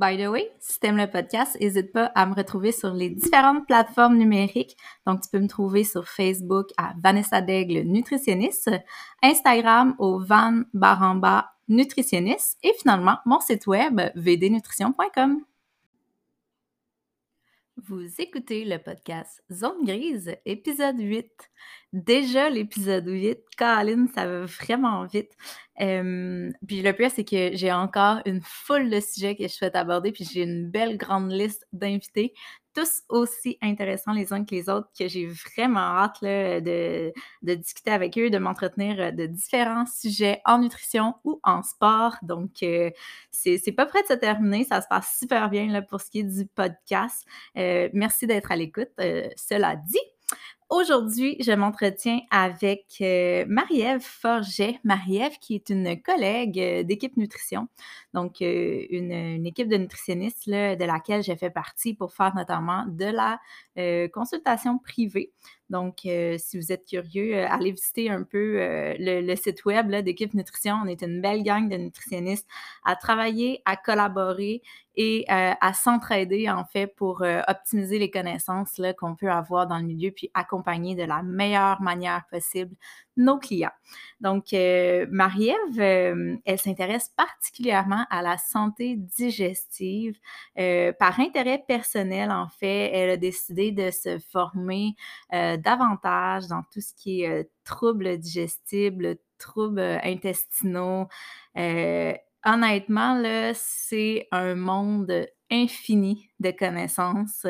By the way, si t'aimes le podcast, n'hésite pas à me retrouver sur les différentes plateformes numériques. Donc, tu peux me trouver sur Facebook à Vanessa Daigle Nutritionniste, Instagram au Van Baramba Nutritionniste et finalement mon site web vdnutrition.com. Vous écoutez le podcast Zone Grise, épisode 8. Déjà l'épisode 8, Caroline, ça va vraiment vite. puis le pire, c'est que j'ai encore une foule de sujets que je souhaite aborder, puis j'ai une belle grande liste d'invités tous aussi intéressants les uns que les autres, que j'ai vraiment hâte de, discuter avec eux, de m'entretenir euh, de différents sujets en nutrition ou en sport. Donc, euh, c'est pas prêt de se terminer. Ça se passe super bien là, pour ce qui est du podcast. Euh, merci d'être à l'écoute. cela dit, Aujourd'hui, je m'entretiens avec euh, Marie-Ève Forget. Marie-Ève qui est une collègue euh, d'équipe nutrition, donc euh, une, équipe de nutritionnistes de laquelle j'ai fait partie pour faire notamment de la consultation privée. Donc, si vous êtes curieux, allez visiter un peu le, site web d'équipe nutrition. On est une belle gang de nutritionnistes à travailler, à collaborer et à s'entraider en fait pour optimiser les connaissances qu'on peut avoir dans le milieu puis accompagner de la meilleure manière possible nos clients. Donc, euh, Marie-Ève, euh, elle s'intéresse particulièrement à la santé digestive. Euh, par intérêt personnel, en fait, elle a décidé de se former davantage dans tout ce qui est troubles digestibles, troubles intestinaux. honnêtement, là, c'est un monde infini de connaissances.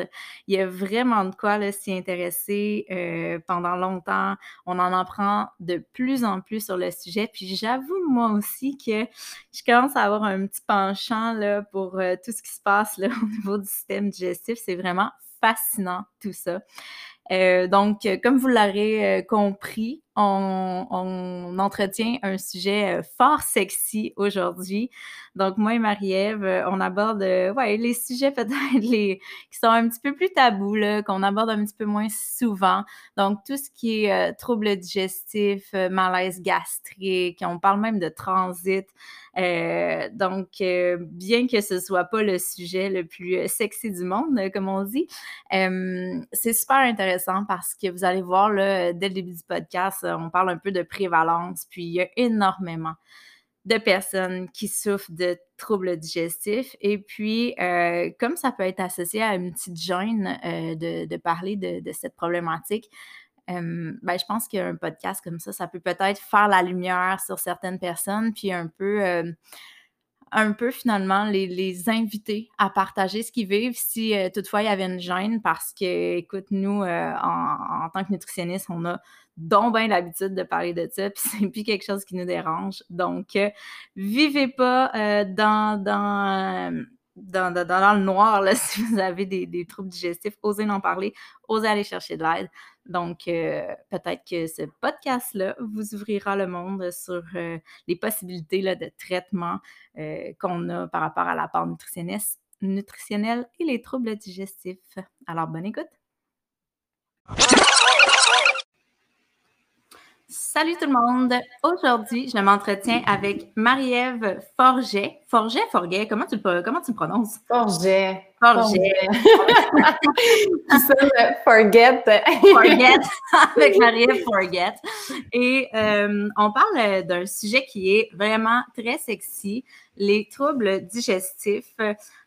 Il y a vraiment de quoi s'y intéresser euh, pendant longtemps. On en apprend de plus en plus sur le sujet. Puis j'avoue, moi aussi, que je commence à avoir un petit penchant là, pour euh, tout ce qui se passe là, au niveau du système digestif. C'est vraiment fascinant tout ça. Euh, donc, comme vous l'aurez compris, on, entretient un sujet euh, fort sexy aujourd'hui. Donc, moi et Marie-Ève, euh, on aborde euh, ouais, les sujets peut-être qui sont un petit peu plus tabous, qu'on aborde un petit peu moins souvent. Donc, tout ce qui est troubles digestifs, malaise gastrique, on parle même de transit. donc, bien que ce soit pas le sujet le plus sexy du monde, comme on dit, c'est super intéressant parce que vous allez voir là, dès le début du podcast, on parle un peu de prévalence, puis il y a énormément de personnes qui souffrent de troubles digestifs. Et puis, euh, comme ça peut être associé à une petite gêne euh, de, parler de, cette problématique, euh, ben, je pense qu'un podcast comme ça, ça peut peut-être faire la lumière sur certaines personnes, puis un peu finalement les, inviter à partager ce qu'ils vivent si toutefois il y avait une gêne parce que, écoute, nous, en, en, tant que nutritionniste, on a donc bien l'habitude de parler de ça, puis c'est plus quelque chose qui nous dérange. Donc, euh, vivez pas euh, dans, dans, dans, dans, le noir là, si vous avez des, troubles digestifs. Osez en parler, osez aller chercher de l'aide. Donc, euh, peut-être que ce podcast-là vous ouvrira le monde sur les possibilités là, de traitement qu'on a par rapport à la part nutritionnelle et les troubles digestifs. Alors, bonne écoute! Salut tout le monde! Aujourd'hui, je m'entretiens avec Marie-Ève Forget. Forget, Forget, comment tu, comment tu le prononces? Forget. Forget. forget. forget, avec Marie-Ève Forget. Et euh, on parle d'un sujet qui est vraiment très sexy, les troubles digestifs.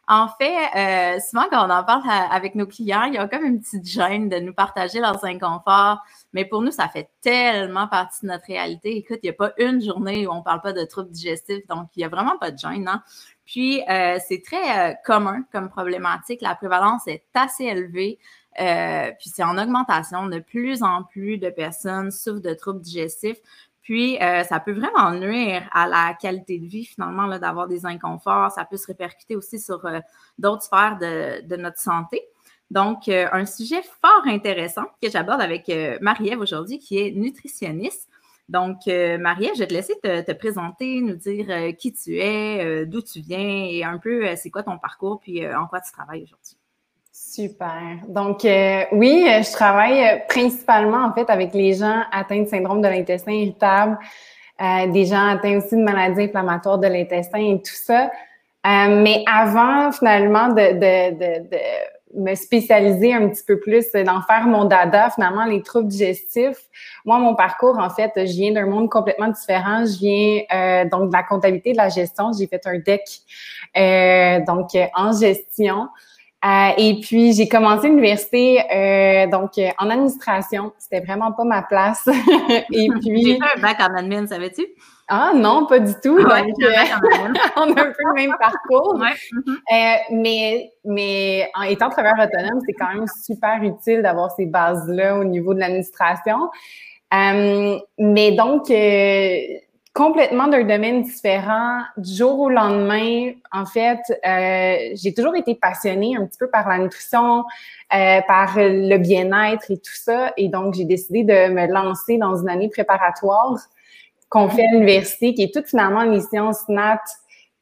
En fait, euh, souvent quand on en parle avec nos clients, il y a comme une petite gêne de nous partager leurs inconforts. Mais pour nous, ça fait tellement partie de notre réalité. Écoute, il n'y a pas une journée où on ne parle pas de troubles digestifs, donc il n'y a vraiment pas de gêne. Hein? Puis, euh, c'est très euh, commun comme problématique. La prévalence est assez élevée. puis c'est en augmentation. De plus en plus de personnes souffrent de troubles digestifs. Puis, euh, ça peut vraiment nuire à la qualité de vie, finalement, d'avoir des inconforts. Ça peut se répercuter aussi sur euh, d'autres sphères de, notre santé. Donc, euh, un sujet fort intéressant que j'aborde avec Marie-Ève aujourd'hui, qui est nutritionniste. Donc, Marie-Ève, je vais te laisser te, présenter, nous dire qui tu es, d'où tu viens et un peu c'est quoi ton parcours, puis en quoi tu travailles aujourd'hui. Super. Donc, euh, oui, je travaille euh, principalement, en fait, avec les gens atteints de syndrome de l'intestin irritable, euh, des gens atteints aussi de maladies inflammatoires de l'intestin et tout ça. mais avant, finalement, de, de, de, de, me spécialiser un petit peu plus, d'en faire mon dada, finalement, les troubles digestifs. Moi, mon parcours, en fait, je viens d'un monde complètement différent. Je viens donc de la comptabilité, de la gestion. J'ai fait un DEC, donc en gestion. Euh, et puis, j'ai commencé l'université euh, donc euh, en administration. C'était vraiment pas ma place. et puis... J'ai fait un bac en admin, savais-tu? Ah non, pas du tout. donc, on a un peu le même parcours. mais, mais en étant travailleur autonome, c'est quand même super utile d'avoir ces bases-là au niveau de l'administration. mais donc, complètement d'un domaine différent. Du jour au lendemain, en fait, euh, j'ai toujours été passionnée un petit peu par la nutrition, euh, par le bien-être et tout ça. Et donc, j'ai décidé de me lancer dans une année préparatoire qu'on fait à l'université, qui est toute finalement les sciences nat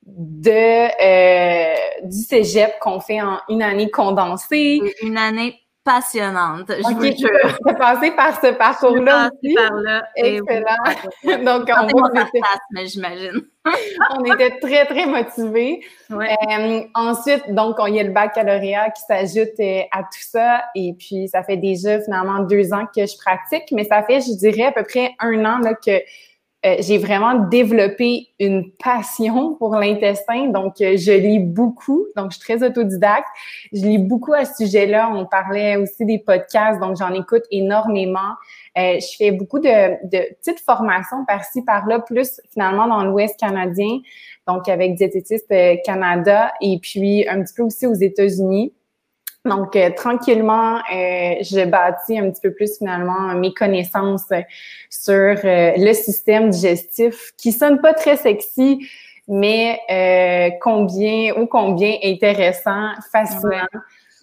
de euh, du cégep qu'on fait en une année condensée. Une année passionnante. Je okay, tu passé par ce parcours-là aussi. Par là. Excellent. Donc, on va mais j'imagine. on était très, très motivés. Euh, ensuite, donc, il y a le baccalauréat qui s'ajoute euh, à tout ça. Et puis, ça fait déjà finalement deux ans que je pratique, mais ça fait, je dirais, à peu près un an là, que euh, j'ai vraiment développé une passion pour l'intestin. Donc, euh, je lis beaucoup. Donc, je suis très autodidacte. Je lis beaucoup à ce sujet-là. On parlait aussi des podcasts. Donc, j'en écoute énormément. Euh, je fais beaucoup de, de petites formations par-ci, par-là, plus finalement dans l'Ouest canadien. Donc, avec Diététiste Canada et puis un petit peu aussi aux États-Unis. Donc, euh, tranquillement, euh, je bâtis un petit peu plus finalement mes connaissances sur euh, le système digestif qui sonne pas très sexy, mais combien ou combien intéressant, fascinant.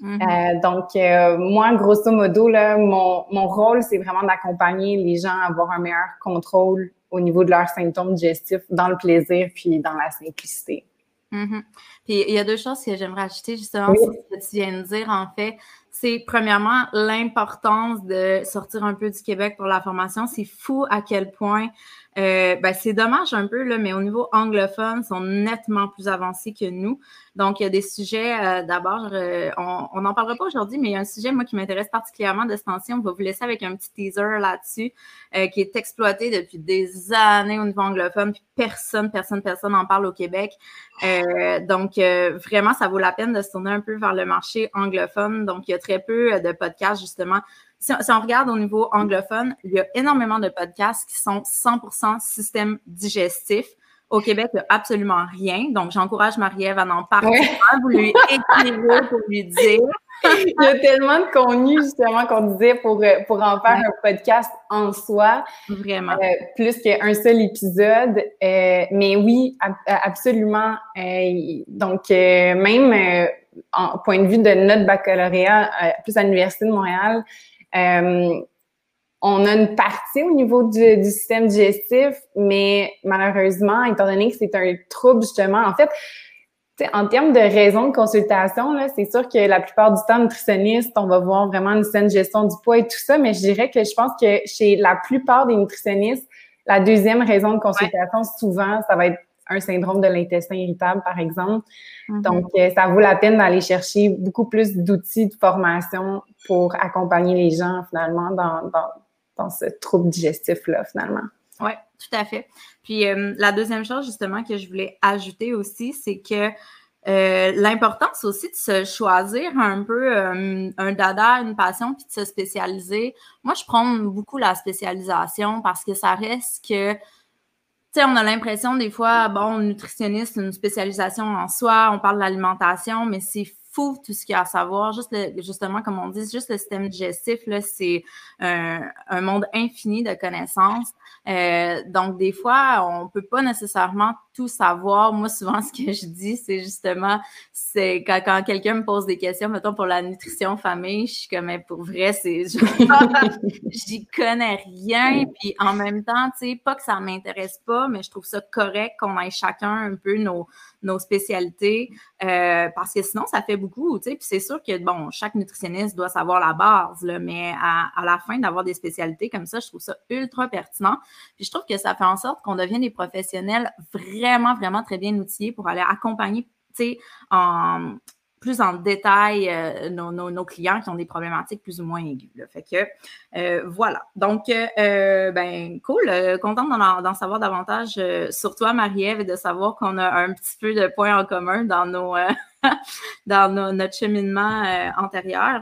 Mm-hmm. donc, moi, grosso modo, là, mon, mon rôle, c'est vraiment d'accompagner les gens à avoir un meilleur contrôle au niveau de leurs symptômes digestifs dans le plaisir puis dans la simplicité. Mm-hmm. Puis il y a deux choses que j'aimerais ajouter justement sur ce que tu viens de dire, en fait. C'est premièrement l'importance de sortir un peu du Québec pour la formation. C'est fou à quel point euh, ben, c'est dommage un peu, là, mais au niveau anglophone, ils sont nettement plus avancés que nous. Donc, il y a des sujets, euh, d'abord, euh, on n'en parlera pas aujourd'hui, mais il y a un sujet, moi, qui m'intéresse particulièrement de cette On va vous laisser avec un petit teaser là-dessus, qui est exploité depuis des années au niveau anglophone, puis personne, personne, personne n'en parle au Québec. donc, vraiment, ça vaut la peine de se tourner un peu vers le marché anglophone. Donc, il y a très peu de podcasts, justement, si, on regarde au niveau anglophone, il y a énormément de podcasts qui sont 100% système digestif. Au Québec, il n'y a absolument rien. Donc, j'encourage Marie-Ève à en parler. Vous lui écrivez pour lui dire. il y a tellement de contenu, justement, qu'on disait pour, euh, pour en faire un podcast en soi. Vraiment. Euh, plus qu'un seul épisode. Euh, mais oui, absolument. donc, même en point de vue de notre baccalauréat, plus à l'Université de Montréal, euh, on a une partie au niveau du, système digestif, mais malheureusement, étant donné que c'est un trouble, justement, en fait, en termes de raisons de consultation, c'est sûr que la plupart du temps, nutritionniste, on va voir vraiment une saine gestion du poids et tout ça, mais je dirais que je pense que chez la plupart des nutritionnistes, la deuxième raison de consultation, souvent, ça va être un syndrome de l'intestin irritable, par exemple. Mm-hmm. Donc, euh, ça vaut la peine d'aller chercher beaucoup plus d'outils de formation pour accompagner les gens, finalement, dans, dans, dans ce trouble digestif-là, finalement. Oui, tout à fait. Puis, euh, la deuxième chose, justement, que je voulais ajouter aussi, c'est que euh, l'importance aussi de se choisir un peu un dada, une passion, puis de se spécialiser. Moi, je prends beaucoup la spécialisation parce que ça reste que sais, on a l'impression des fois, bon, nutritionniste, une spécialisation en soi, on parle de l'alimentation, mais c'est tout ce qu'il y a à savoir. Juste justement, comme on dit, juste le système digestif, c'est un, un, monde infini de connaissances. Euh, donc, des fois, on peut pas nécessairement tout savoir. Moi, souvent, ce que je dis, c'est justement, c'est quand, quelqu'un me pose des questions, mettons pour la nutrition famille, je suis comme, mais pour vrai, c'est, j'y connais rien. Puis en même temps, tu sais, pas que ça m'intéresse pas, mais je trouve ça correct qu'on ait chacun un peu nos, nos spécialités, euh, parce que sinon, ça fait beaucoup, tu sais. Puis c'est sûr que, bon, chaque nutritionniste doit savoir la base, là, mais à, à la fin d'avoir des spécialités comme ça, je trouve ça ultra pertinent. Puis je trouve que ça fait en sorte qu'on devienne des professionnels vraiment, vraiment très bien outillés pour aller accompagner, tu sais, en plus en détail euh, nos, clients qui ont des problématiques plus ou moins aiguës. Fait que euh, voilà. Donc, euh, ben cool. contente d'en, savoir davantage sur toi, Marie-Ève, et de savoir qu'on a un petit peu de points en commun dans nos dans notre cheminement antérieur.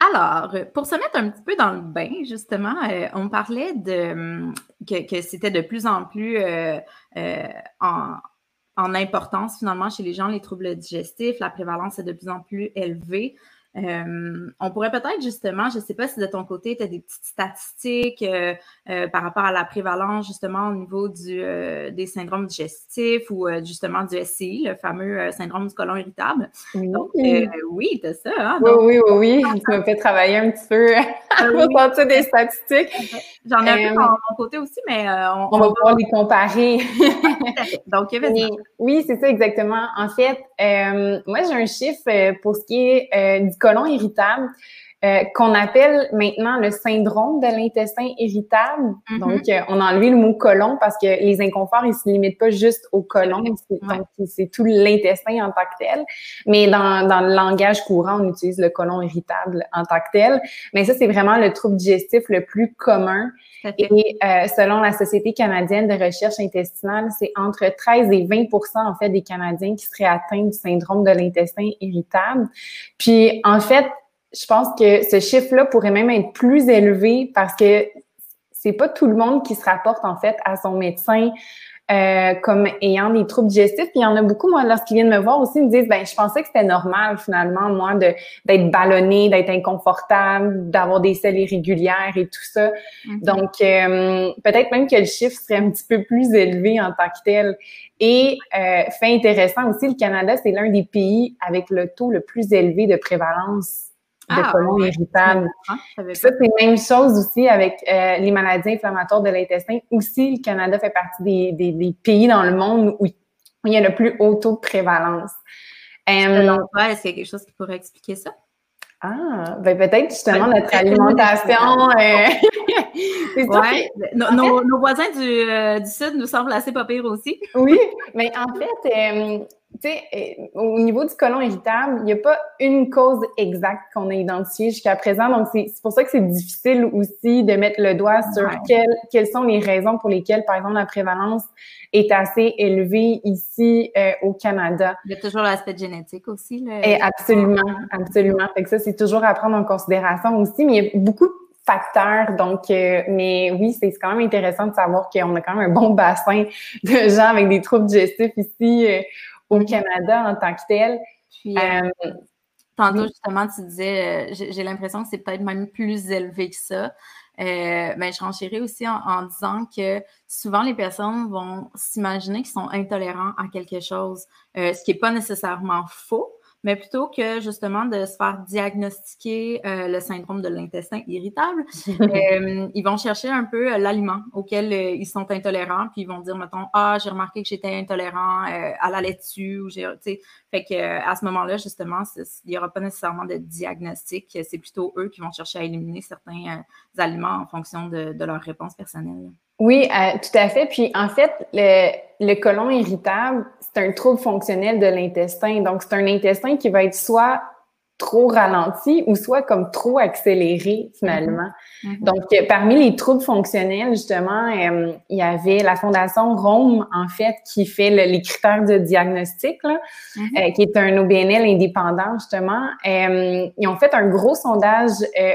Alors, pour se mettre un petit peu dans le bain, justement, euh, on parlait de hum, que, c'était de plus en plus euh, euh, en, importance finalement chez les gens, les troubles digestifs, la prévalence est de plus en plus élevée. Euh, on pourrait peut-être justement, je ne sais pas si de ton côté, tu as des petites statistiques euh, euh, par rapport à la prévalence justement au niveau du, des syndromes digestifs ou justement du SCI, le fameux syndrome du côlon irritable. Oui, Donc, oui, tu ça. Hein? oui, oui, oui, oui. Tu m'as fait travailler un petit peu pour sortir des statistiques. J'en ai un peu de mon côté aussi, mais on, on, va pouvoir les comparer. Donc, Oui, c'est ça exactement. En fait, moi, j'ai un chiffre pour ce qui est du colon irritable. Euh, qu'on appelle maintenant le syndrome de l'intestin irritable. Mm-hmm. Donc, euh, on a enlevé le mot colon parce que les inconforts, ils se limitent pas juste au colon, c'est tout l'intestin en tant que tel. Mais dans, dans le langage courant, on utilise le colon irritable en tant que tel. Mais ça, c'est vraiment le trouble digestif le plus commun. Et euh, selon la Société canadienne de recherche intestinale, c'est entre 13 et 20% en fait des Canadiens qui seraient atteints du syndrome de l'intestin irritable. Puis en fait, je pense que ce chiffre-là pourrait même être plus élevé parce que c'est pas tout le monde qui se rapporte en fait à son médecin euh, comme ayant des troubles digestifs. Puis il y en a beaucoup, moi, lorsqu'ils viennent me voir aussi, ils me disent, ben, je pensais que c'était normal finalement, moi, de d'être ballonné, d'être inconfortable, d'avoir des selles irrégulières et tout ça. Mm-hmm. Donc, euh, peut-être même que le chiffre serait un petit peu plus élevé en tant que tel. Et euh, fait intéressant aussi, le Canada, c'est l'un des pays avec le taux le plus élevé de prévalence de ah, colon irritable. ça, c'est la même chose aussi avec euh, les maladies inflammatoires de l'intestin. Aussi, le Canada fait partie des, des, des, pays dans le monde où il y a le plus haut taux de prévalence. Euh, est-ce qu'il y a quelque chose qui pourrait expliquer ça? Ah, ben peut-être justement notre alimentation. Euh, ouais. nos, nos, voisins du, euh, du, Sud nous semblent assez pas pires aussi. oui, mais en fait, euh, tu sais, euh, au niveau du colon irritable, il n'y a pas une cause exacte qu'on a identifiée jusqu'à présent. Donc, c'est pour ça que c'est difficile aussi de mettre le doigt sur quelles, quelles sont les raisons pour lesquelles, par exemple, la prévalence est assez élevée ici euh, au Canada. Il y a toujours l'aspect génétique aussi. Et absolument, absolument. Fait que ça, c'est toujours à prendre en considération aussi, mais il y a beaucoup de facteurs. Donc, euh, mais oui, c'est quand même intéressant de savoir qu'on a quand même un bon bassin de gens avec des troubles digestifs ici au Canada en tant que tel. Puis, euh, euh, tantôt, justement, tu disais, euh, j'ai l'impression que c'est peut-être même plus élevé que ça. mais ben, je renchéris aussi en, disant que souvent les personnes vont s'imaginer qu'ils sont intolérants à quelque chose, ce qui n'est pas nécessairement faux, mais plutôt que justement de se faire diagnostiquer euh, le syndrome de l'intestin irritable, euh, ils vont chercher un peu euh, l'aliment auquel ils sont intolérants, puis ils vont dire, mettons, ah, j'ai remarqué que j'étais intolérant à la laitue, ou j'ai, fait que à ce moment-là, justement, il n'y aura pas nécessairement de diagnostic, c'est plutôt eux qui vont chercher à éliminer certains aliments en fonction de, de leur réponse personnelle. Oui, tout à fait. Puis en fait, le, le colon irritable, c'est un trouble fonctionnel de l'intestin. Donc, c'est un intestin qui va être soit trop ralenti ou soit comme trop accéléré finalement. Mm-hmm. Mm-hmm. Donc, euh, parmi les troubles fonctionnels, justement, euh, il y avait la Fondation Rome, en fait, qui fait les critères de diagnostic, là, mm-hmm. euh, qui est un OBNL indépendant, justement. ils ont fait un gros sondage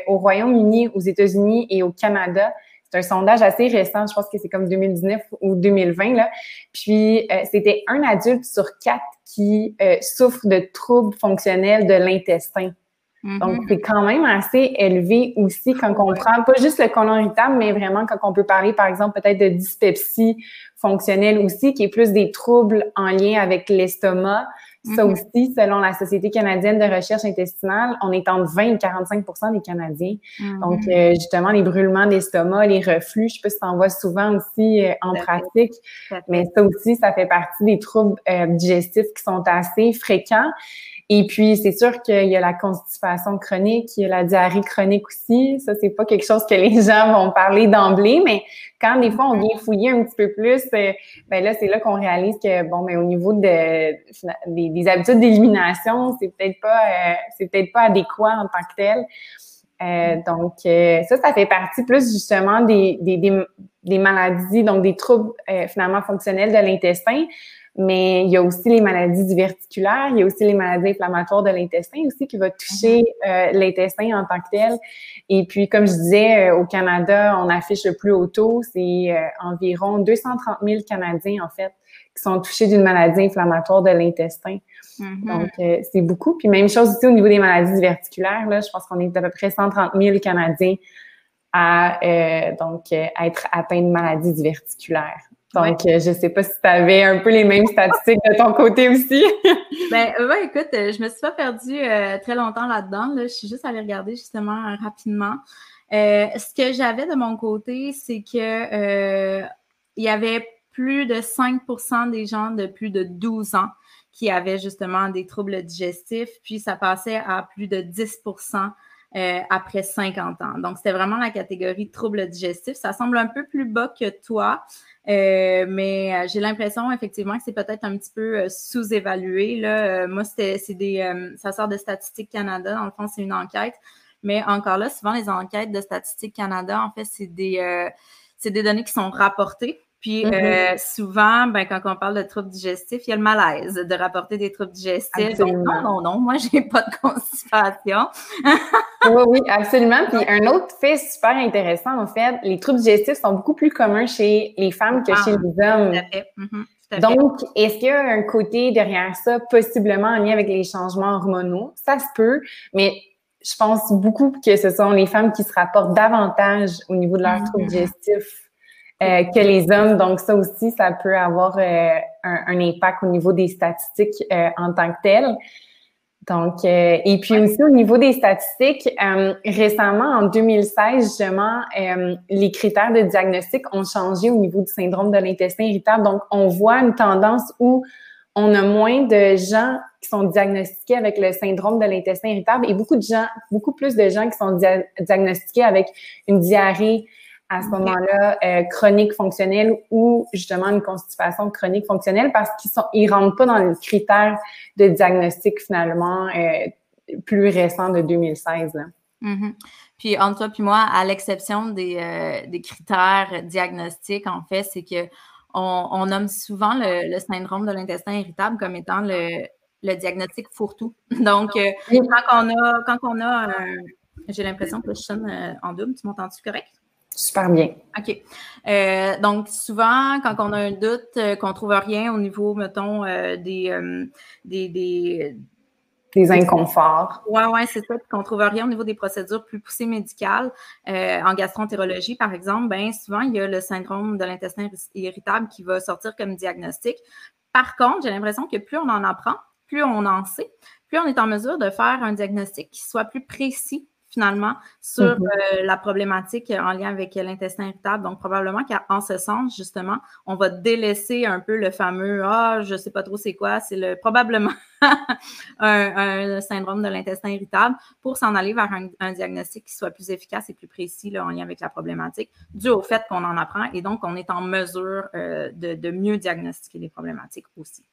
au Royaume-Uni, aux États-Unis et au Canada. C'est un sondage assez récent, je pense que c'est comme 2019 ou 2020, là. Puis, c'était un adulte sur quatre qui euh, souffrent de troubles fonctionnels de l'intestin. Donc, mm-hmm. c'est quand même assez élevé aussi quand on prend pas juste le côlon irritable, mais vraiment quand on peut parler, par exemple, peut-être de dyspepsie fonctionnelle aussi, qui est plus des troubles en lien avec l'estomac, ça mm-hmm. aussi, selon la Société canadienne de recherche intestinale, on est entre 20 et 45% des Canadiens. Mm-hmm. Donc, euh, justement, les brûlements d'estomac, les reflux, je sais pas si tu en vois souvent aussi euh, en pratique, mais ça aussi, ça fait partie des troubles euh, digestifs qui sont assez fréquents. Et puis, c'est sûr qu'il y a la constipation chronique, il y a la diarrhée chronique aussi. Ça, c'est pas quelque chose que les gens vont parler d'emblée, mais quand des fois on vient fouiller un petit peu plus, euh, ben là, c'est là qu'on réalise que, bon, mais au niveau de, des, habitudes d'élimination, c'est peut-être pas, euh, c'est peut-être pas adéquat en tant que tel. Euh, donc, ça, ça fait partie plus justement des, des, des maladies, donc des troubles finalement fonctionnels de l'intestin mais il y a aussi les maladies diverticulaires, il y a aussi les maladies inflammatoires de l'intestin aussi qui va toucher mhm. euh, l'intestin en tant que tel. Et puis, comme je disais, euh, au Canada, on affiche le plus haut taux, c'est euh, environ 230 000 Canadiens, en fait, qui sont touchés d'une maladie inflammatoire de l'intestin. Mhm. Donc, c'est beaucoup. Puis même chose aussi au niveau des maladies diverticulaires, là, je pense qu'on est à peu près 130 000 Canadiens à donc être atteints de maladies diverticulaires. Donc, euh, je ne sais pas si tu avais un peu les mêmes statistiques de ton côté aussi. ben, ouais, écoute, euh, je me suis pas perdue euh, très longtemps là-dedans. Je suis juste allée regarder justement rapidement. ce que j'avais de mon côté, c'est que il y avait plus de 5% des gens de plus de 12 ans qui avaient justement des troubles digestifs, puis ça passait à plus de 10% après 50 ans. Donc, c'était vraiment la catégorie troubles digestifs. Ça semble un peu plus bas que toi. Euh, mais euh, j'ai l'impression effectivement que c'est peut-être un petit peu euh, sous-évalué. Là. moi, c'est des, ça sort de Statistique Canada. Dans le fond, c'est une enquête. Mais encore là, souvent, les enquêtes de Statistique Canada, en fait, c'est des, c'est des données qui sont rapportées. Puis mm-hmm. souvent, ben, quand on parle de troubles digestifs, il y a le malaise de rapporter des troubles digestifs. Donc, non, non, non, moi, j'ai pas de constipation. oui, oui, absolument. Puis un autre fait super intéressant, en fait, les troubles digestifs sont beaucoup plus communs chez les femmes que chez ah, les hommes. Tout à fait. Mm-hmm, Donc, est-ce qu'il y a un côté derrière ça, possiblement en lien avec les changements hormonaux? Ça se peut, mais je pense beaucoup que ce sont les femmes qui se rapportent davantage au niveau de leurs mm-hmm. troubles digestifs euh, que les hommes. Donc, ça aussi, ça peut avoir euh, un, impact au niveau des statistiques euh, en tant que telles. Donc, et puis aussi au niveau des statistiques, récemment, en 2016, justement, les critères de diagnostic ont changé au niveau du syndrome de l'intestin irritable. Donc, on voit une tendance où on a moins de gens qui sont diagnostiqués avec le syndrome de l'intestin irritable et beaucoup de gens, beaucoup plus de gens qui sont diagnostiqués avec une diarrhée, à ce moment-là euh, chronique fonctionnelle ou justement une constipation chronique fonctionnelle parce qu'ils sont ils rentrent pas dans les critères de diagnostic finalement euh, plus récents de 2016. Là. Mm-hmm. Puis entre toi puis moi, à l'exception des, euh, des, critères diagnostiques, en fait, c'est que on, nomme souvent le, syndrome de l'intestin irritable comme étant le, le diagnostic fourre-tout. Donc, quand on a, quand on a j'ai l'impression que je sonne en double, tu m'entends-tu correct? Super bien. OK. Euh, donc, souvent, quand on a un doute, euh, qu'on ne trouve rien au niveau, mettons, euh, des, des, des, des, inconforts. Oui, oui, c'est ça. Qu'on ne trouve rien au niveau des procédures plus poussées médicales. en gastroentérologie, par exemple, bien souvent, il y a le syndrome de l'intestin irritable qui va sortir comme diagnostic. Par contre, j'ai l'impression que plus on en apprend, plus on en sait, plus on est en mesure de faire un diagnostic qui soit plus précis finalement sur mhm. euh, la problématique en lien avec l'intestin irritable. Donc, probablement qu'en ce sens, justement, on va délaisser un peu le fameux Ah, je sais pas trop c'est quoi, c'est le probablement un, syndrome de l'intestin irritable pour s'en aller vers un, diagnostic qui soit plus efficace et plus précis là, en lien avec la problématique, dû au fait qu'on en apprend et donc on est en mesure euh, de, de mieux diagnostiquer les problématiques aussi.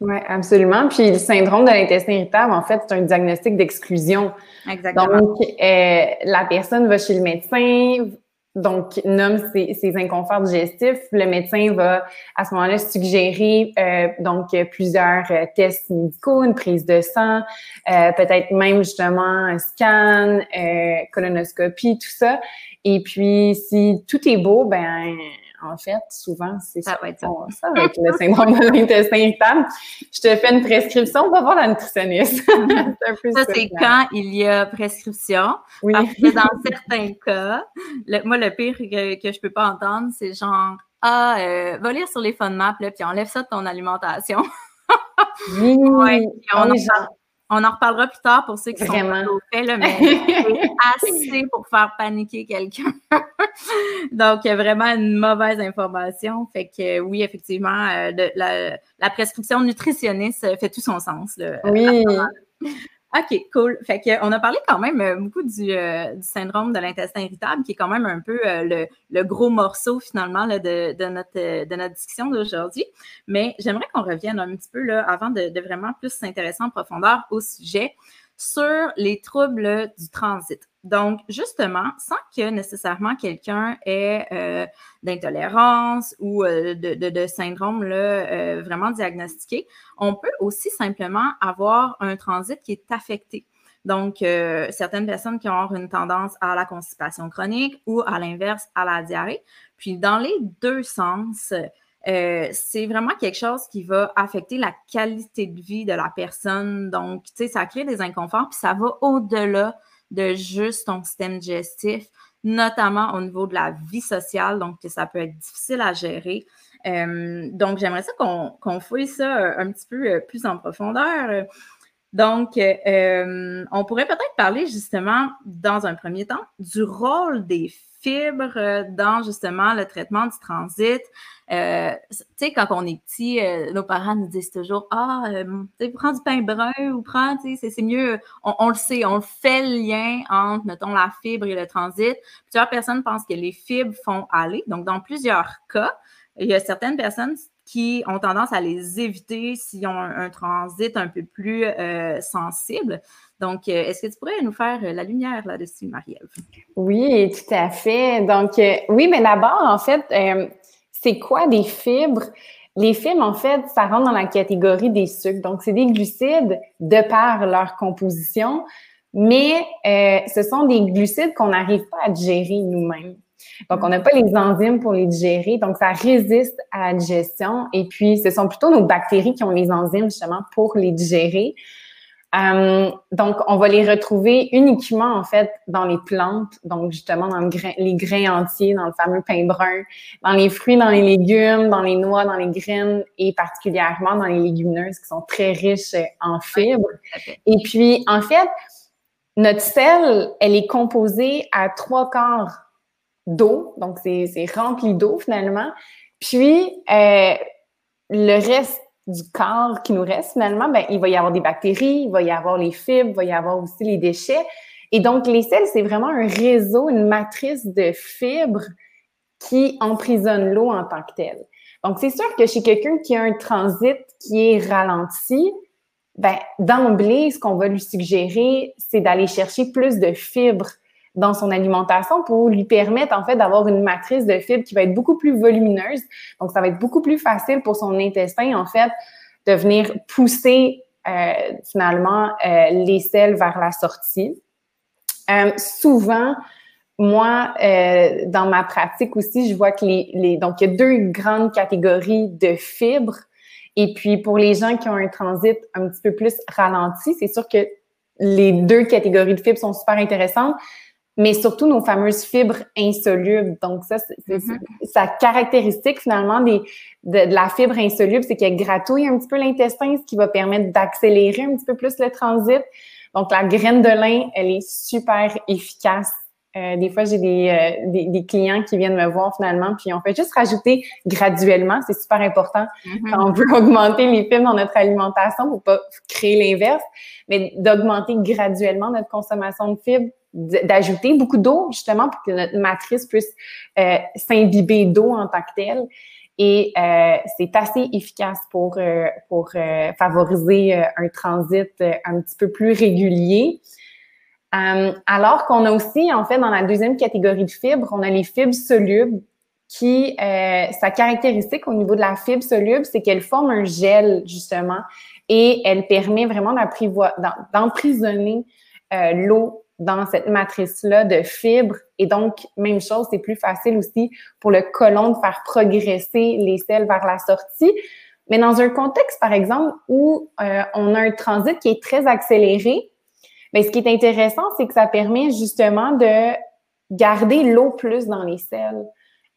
Oui, absolument. Puis le syndrome de l'intestin irritable, en fait, c'est un diagnostic d'exclusion. Exactement. Donc, euh, la personne va chez le médecin, donc nomme ses, inconforts digestifs. Le médecin va à ce moment-là suggérer euh, donc plusieurs euh, tests médicaux, une prise de sang, peut-être même justement un scan, colonoscopie, tout ça. Et puis, si tout est beau, ben en fait, souvent, c'est ça. va être ça. ça avec le syndrome de l'intestin irritable. Je te fais une prescription, on va voir la nutritionniste. ça, c'est quand il y a prescription. Oui. Parce que dans certains cas, moi, le pire que, que je peux pas entendre, c'est genre, ah, euh, va lire sur les FODMAP, là, puis enlève ça de ton alimentation. oui, ouais, on, on en reparlera plus tard pour ceux qui sont au fait, là, mais c'est assez pour faire paniquer quelqu'un. Donc, vraiment une mauvaise information. Fait que oui, effectivement, euh, la, prescription nutritionniste fait tout son sens. Là, oui. OK, cool. Fait que, on a parlé quand même euh, beaucoup du, euh, du syndrome de l'intestin irritable, qui est quand même un peu euh, le, le, gros morceau finalement là, de, de, notre, de notre discussion d'aujourd'hui. Mais j'aimerais qu'on revienne un petit peu là, avant de, de vraiment plus s'intéresser en profondeur au sujet sur les troubles du transit. Donc, justement, sans que nécessairement quelqu'un ait euh, d'intolérance ou euh, de, de, syndrome là, euh, vraiment diagnostiqué, on peut aussi simplement avoir un transit qui est affecté. Donc, certaines personnes qui ont une tendance à la constipation chronique ou à l'inverse à la diarrhée. Puis, dans les deux sens, c'est vraiment quelque chose qui va affecter la qualité de vie de la personne. Donc, tu sais, ça crée des inconforts, puis ça va au-delà de juste ton système digestif, notamment au niveau de la vie sociale, donc ça peut être difficile à gérer. Euh, donc, j'aimerais ça qu'on fouille ça euh, un petit peu euh, plus en profondeur. Donc, on pourrait peut-être parler justement, dans un premier temps, du rôle des fibres euh, dans justement le traitement du transit. Euh, tu sais, quand on est petit, euh, nos parents nous disent toujours Ah, prends du pain brun ou prends, tu sais, c'est mieux. On, le sait, on fait le lien entre, mettons, la fibre et le transit. Plusieurs personnes pensent que les fibres font aller. Donc, dans plusieurs cas, il y a certaines personnes qui ont tendance à les éviter s'ils ont un, transit un peu plus sensible. Donc, euh, est-ce que tu pourrais nous faire euh, la lumière là-dessus, Marie-Ève? Oui, tout à fait. Donc, euh, oui, mais d'abord, en fait, c'est quoi des fibres? Les fibres, en fait, ça rentre dans la catégorie des sucres. Donc, c'est des glucides de par leur composition, mais ce sont des glucides qu'on n'arrive pas à digérer nous-mêmes. Donc, on n'a pas les enzymes pour les digérer, donc ça résiste à la digestion. Et puis, ce sont plutôt nos bactéries qui ont les enzymes justement pour les digérer. Euh, donc, on va les retrouver uniquement, en fait, dans les plantes, donc justement dans les grains entiers, dans le fameux pain brun, dans les fruits, dans les légumes, dans les noix, dans les graines et particulièrement dans les légumineuses qui sont très riches en fibres. Et puis, en fait, notre sel, elle est composée à trois quarts d'eau, donc c'est rempli d'eau finalement. Puis, euh, le reste du corps qui nous reste, finalement, ben, il va y avoir des bactéries, il va y avoir les fibres, il va y avoir aussi les déchets. Et donc, les selles, c'est vraiment un réseau, une matrice de fibres qui emprisonne l'eau en tant que telle. Donc, c'est sûr que chez quelqu'un qui a un transit qui est ralenti, ben, d'emblée, ce qu'on va lui suggérer, c'est d'aller chercher plus de fibres dans son alimentation pour lui permettre en fait d'avoir une matrice de fibres qui va être beaucoup plus volumineuse. Donc, ça va être beaucoup plus facile pour son intestin en fait de venir pousser euh, finalement euh, les selles vers la sortie. Euh, souvent, moi, dans ma pratique aussi, je vois que les, les donc il y a deux grandes catégories de fibres. Et puis pour les gens qui ont un transit un petit peu plus ralenti, c'est sûr que les deux catégories de fibres sont super intéressantes mais surtout nos fameuses fibres insolubles. Donc, ça, c'est mm-hmm. sa caractéristique finalement des, de, la fibre insoluble, c'est qu'elle gratouille un petit peu l'intestin, ce qui va permettre d'accélérer un petit peu plus le transit. Donc, la graine de lin, elle est super efficace. Euh, des fois, j'ai des, euh, des, des, clients qui viennent me voir finalement, puis on fait juste rajouter graduellement. C'est super important mm-hmm. quand on veut augmenter les fibres dans notre alimentation pour pas créer l'inverse, mais d'augmenter graduellement notre consommation de fibres d'ajouter beaucoup d'eau, justement, pour que notre matrice puisse euh, s'imbiber d'eau en tant que telle. et euh, c'est assez efficace pour, euh, pour favoriser un transit un petit peu plus régulier. alors qu'on a aussi, en fait, dans la deuxième catégorie de fibres, on a les fibres solubles qui, sa caractéristique au niveau de la fibre soluble, c'est qu'elle forme un gel, justement, et elle permet vraiment d'emprisonner l'eau dans cette matrice-là de fibres. Et donc, même chose, c'est plus facile aussi pour le côlon de faire progresser les selles vers la sortie. Mais dans un contexte, par exemple, où euh, on a un transit qui est très accéléré, bien, ce qui est intéressant, c'est que ça permet justement de garder l'eau plus dans les selles.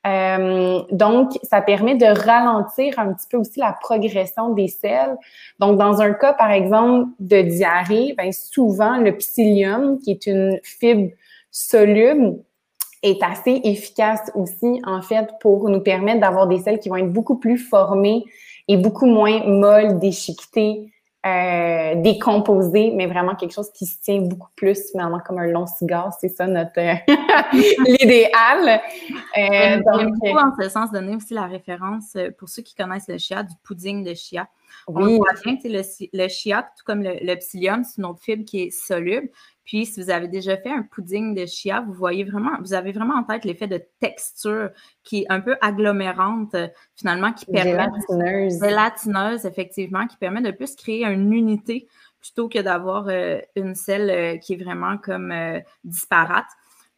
Euh, donc, ça permet de ralentir un petit peu aussi la progression des selles. Donc, dans un cas, par exemple, de diarrhée, ben, souvent, le psyllium, qui est une fibre soluble, est assez efficace aussi, en fait, pour nous permettre d'avoir des selles qui vont être beaucoup plus formées et beaucoup moins molles, déchiquetées, euh, décomposé, mais vraiment quelque chose qui se tient beaucoup plus finalement comme un long cigare. C'est ça notre euh, l'idéal. Euh, donc, beaucoup en ce sens donner aussi la référence pour ceux qui connaissent le chia du pudding de chia. Oui. On voit bien, le, le chia, tout comme le, le psyllium, c'est une autre fibre qui est soluble. Puis, si vous avez déjà fait un pudding de chia, vous voyez vraiment, vous avez vraiment en tête l'effet de texture qui est un peu agglomérante, euh, finalement, qui permet. Gélatineuse. Gélatineuse, effectivement, qui permet de plus créer une unité plutôt que d'avoir euh, une selle euh, qui est vraiment comme disparate.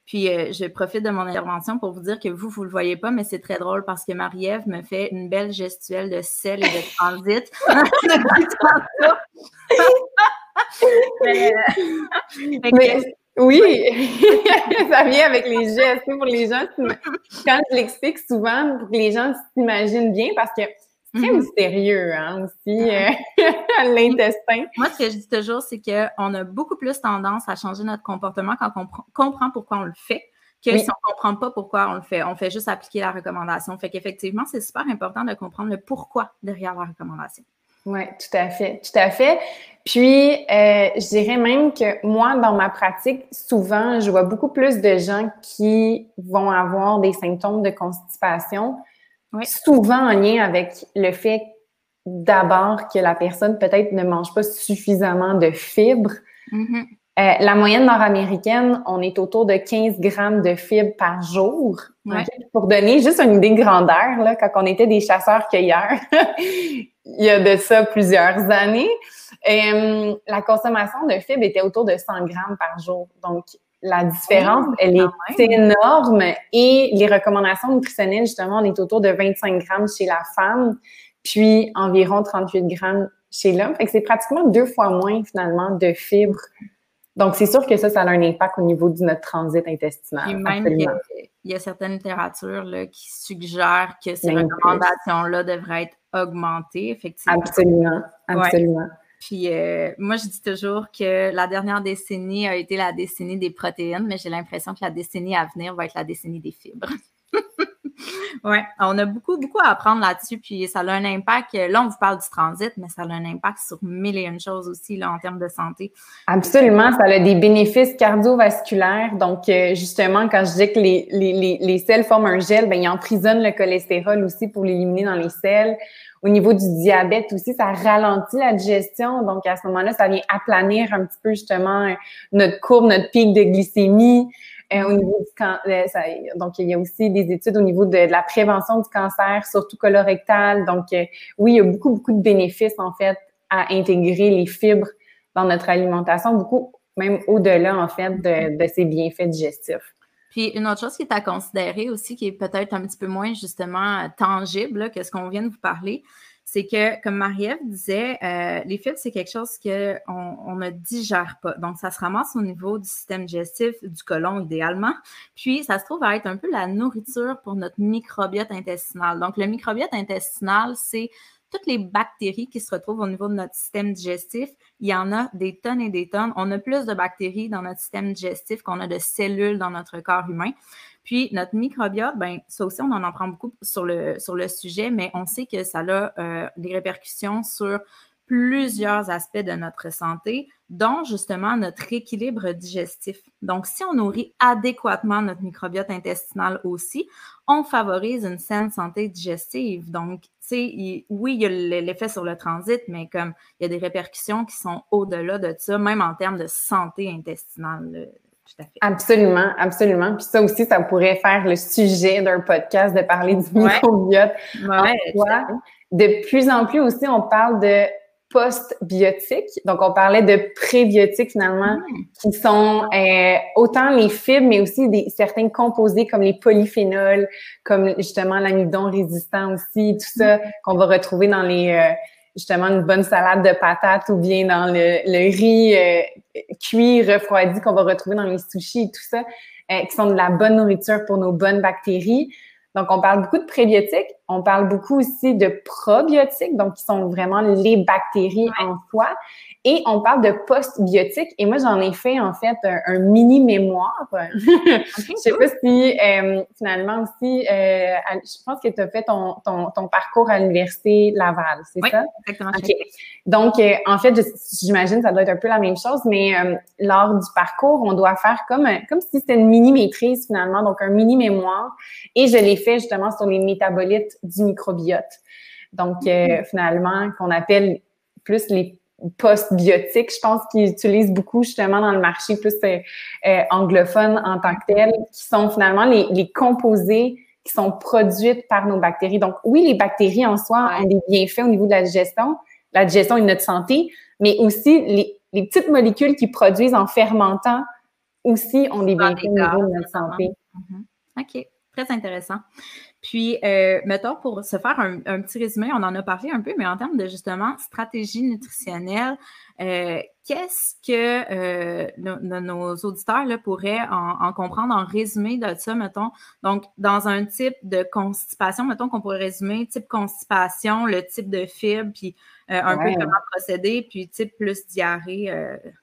Puis, je profite de mon intervention pour vous dire que vous, vous ne le voyez pas, mais c'est très drôle parce que Marie-Ève me fait une belle gestuelle de sel et de transit. oui, ça vient avec les gestes. Pour les gens, quand je l'explique souvent, pour que les gens s'imaginent bien, parce que très mhm. mystérieux hein, aussi, euh, l'intestin. Moi, ce que je dis toujours, c'est qu'on a beaucoup plus tendance à changer notre comportement quand on comprend pourquoi on le fait que si on ne comprend pas pourquoi on le fait. On fait juste appliquer la recommandation. Fait qu'effectivement, c'est super important de comprendre le pourquoi derrière la recommandation. Oui, tout à fait, tout à fait. Puis, euh, je dirais même que moi, dans ma pratique, souvent, je vois beaucoup plus de gens qui vont avoir des symptômes de constipation, souvent en lien avec le fait d'abord que la personne peut-être ne mange pas suffisamment de fibres. Mm-hmm. Euh, la moyenne nord-américaine, on est autour de 15 grammes de fibres par jour. Pour donner juste une idée de grandeur, là, quand on était des chasseurs-cueilleurs, il y a de ça plusieurs années, euh, la consommation de fibres était autour de 100 grammes par jour. Donc, la différence, elle est énorme. Et les recommandations nutritionnelles, justement, on est autour de 25 grammes chez la femme, puis environ 38 grammes chez l'homme. Fait que c'est pratiquement deux fois moins, finalement, de fibres donc, c'est sûr que ça, ça a un impact au niveau de notre transit intestinal. Et même il y, a, certaines littératures qui suggèrent que ces recommandations-là devraient être augmentées, effectivement. Absolument, absolument. Puis euh, moi, je dis toujours que la dernière décennie a été la décennie des protéines, mais j'ai l'impression que la décennie à venir va être la décennie des fibres. Oui, on a beaucoup, beaucoup à apprendre là-dessus, puis ça a un impact. Là, on vous parle du transit, mais ça a un impact sur mille et une choses aussi là, en termes de santé. Absolument, ça a des bénéfices cardiovasculaires. Donc, euh, justement, quand je dis que les, les, forment un gel, ben, ils emprisonnent le cholestérol aussi pour l'éliminer dans les selles. Au niveau du diabète aussi, ça ralentit la digestion. Donc, à ce moment-là, ça vient aplanir un petit peu justement notre courbe, notre pic de glycémie. Euh, cancer, donc il y a aussi des études au niveau de, la prévention du cancer, surtout colorectal. Donc euh, oui, il y a beaucoup, beaucoup de bénéfices en fait à intégrer les fibres dans notre alimentation, beaucoup même au-delà en fait de, de ces bienfaits digestifs. Puis une autre chose qui est à considérer aussi, qui est peut-être un petit peu moins justement tangible que ce qu'on vient de vous parler, c'est que, comme Marie-Ève disait, euh, les fibres, c'est quelque chose qu'on on ne digère pas. Donc, ça se ramasse au niveau du système digestif, du côlon idéalement. Puis, ça se trouve à être un peu la nourriture pour notre microbiote intestinal. Donc, le microbiote intestinal, c'est toutes les bactéries qui se retrouvent au niveau de notre système digestif. Il y en a des tonnes et des tonnes. On a plus de bactéries dans notre système digestif qu'on a de cellules dans notre corps humain. Puis notre microbiote, ben ça aussi, on en apprend beaucoup sur le, sur le sujet, mais on sait que ça a euh, des répercussions sur plusieurs aspects de notre santé, dont justement notre équilibre digestif. Donc, si on nourrit adéquatement notre microbiote intestinal aussi, on favorise une saine santé digestive. Donc, oui, il y a l'effet sur le transit, mais comme il y a des répercussions qui sont au-delà de ça, même en termes de santé intestinale. Tout à fait. Absolument, absolument. Puis ça aussi, ça pourrait faire le sujet d'un podcast de parler du microbiote. Ouais, de plus en plus aussi, on parle de post-biotiques. Donc, on parlait de prébiotiques finalement, hmm. qui sont euh, autant les fibres, mais aussi des, certains composés comme les polyphénols, comme justement l'amidon résistant aussi, tout ça hmm. qu'on va retrouver dans les euh, justement une bonne salade de patates ou bien dans le, le riz euh, cuit, refroidi qu'on va retrouver dans les sushis et tout ça, qui sont de la bonne nourriture pour nos bonnes bactéries. Donc, on parle beaucoup de prébiotiques. On parle beaucoup aussi de probiotiques, donc qui sont vraiment les bactéries en soi. Et on parle de postbiotiques. Et moi, j'en ai fait en fait un, mini mémoire. je sais pas si euh, finalement aussi, euh, je pense que tu as fait ton, ton, ton parcours à l'université Laval, c'est oui, ça? Exactement. Donc, euh, en fait, j'imagine ça doit être un peu la même chose, mais lors du parcours, on doit faire comme comme si c'était une mini maîtrise finalement, donc un mini mémoire. Et je l'ai fait justement sur les métabolites du microbiote. Donc, mm-hmm. finalement, qu'on appelle plus les post-biotiques, je pense qu'ils utilisent beaucoup justement dans le marché plus euh, euh, anglophone en tant que tel, qui sont finalement les, les, composés qui sont produits par nos bactéries. Donc oui, les bactéries en soi ont des bienfaits au niveau de la digestion, la digestion et de notre santé, mais aussi les, les petites molécules qui produisent en fermentant aussi ont des bienfaits au niveau de notre santé. Mm-hmm. OK, très intéressant. Puis, euh, mettons, pour se faire un, petit résumé, on en a parlé un peu, mais en termes de justement stratégie nutritionnelle, euh, qu'est-ce que euh, nos auditeurs là, pourraient en, comprendre en résumé de ça, mettons? Donc, dans un type de constipation, mettons qu'on pourrait résumer type constipation, le type de fibre, puis un peu comment procéder, puis type plus diarrhée.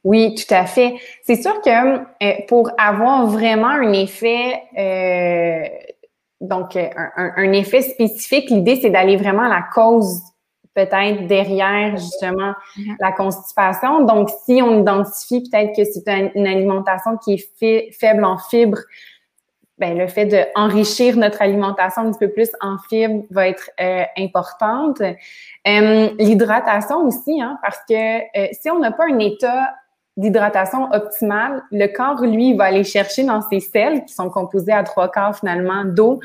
Oui, tout à fait. C'est sûr que pour avoir vraiment un effet donc, euh, un, effet spécifique, l'idée, c'est d'aller vraiment à la cause peut-être derrière justement mm-hmm. la constipation. Donc, si on identifie peut-être que c'est une alimentation qui est faible en fibres, ben, le fait d'enrichir notre alimentation un petit peu plus en fibres va être euh, importante. Euh, l'hydratation aussi, hein, parce que si on n'a pas un état d'hydratation optimale, le corps, lui, va aller chercher dans ses selles, qui sont composées à trois quarts finalement d'eau,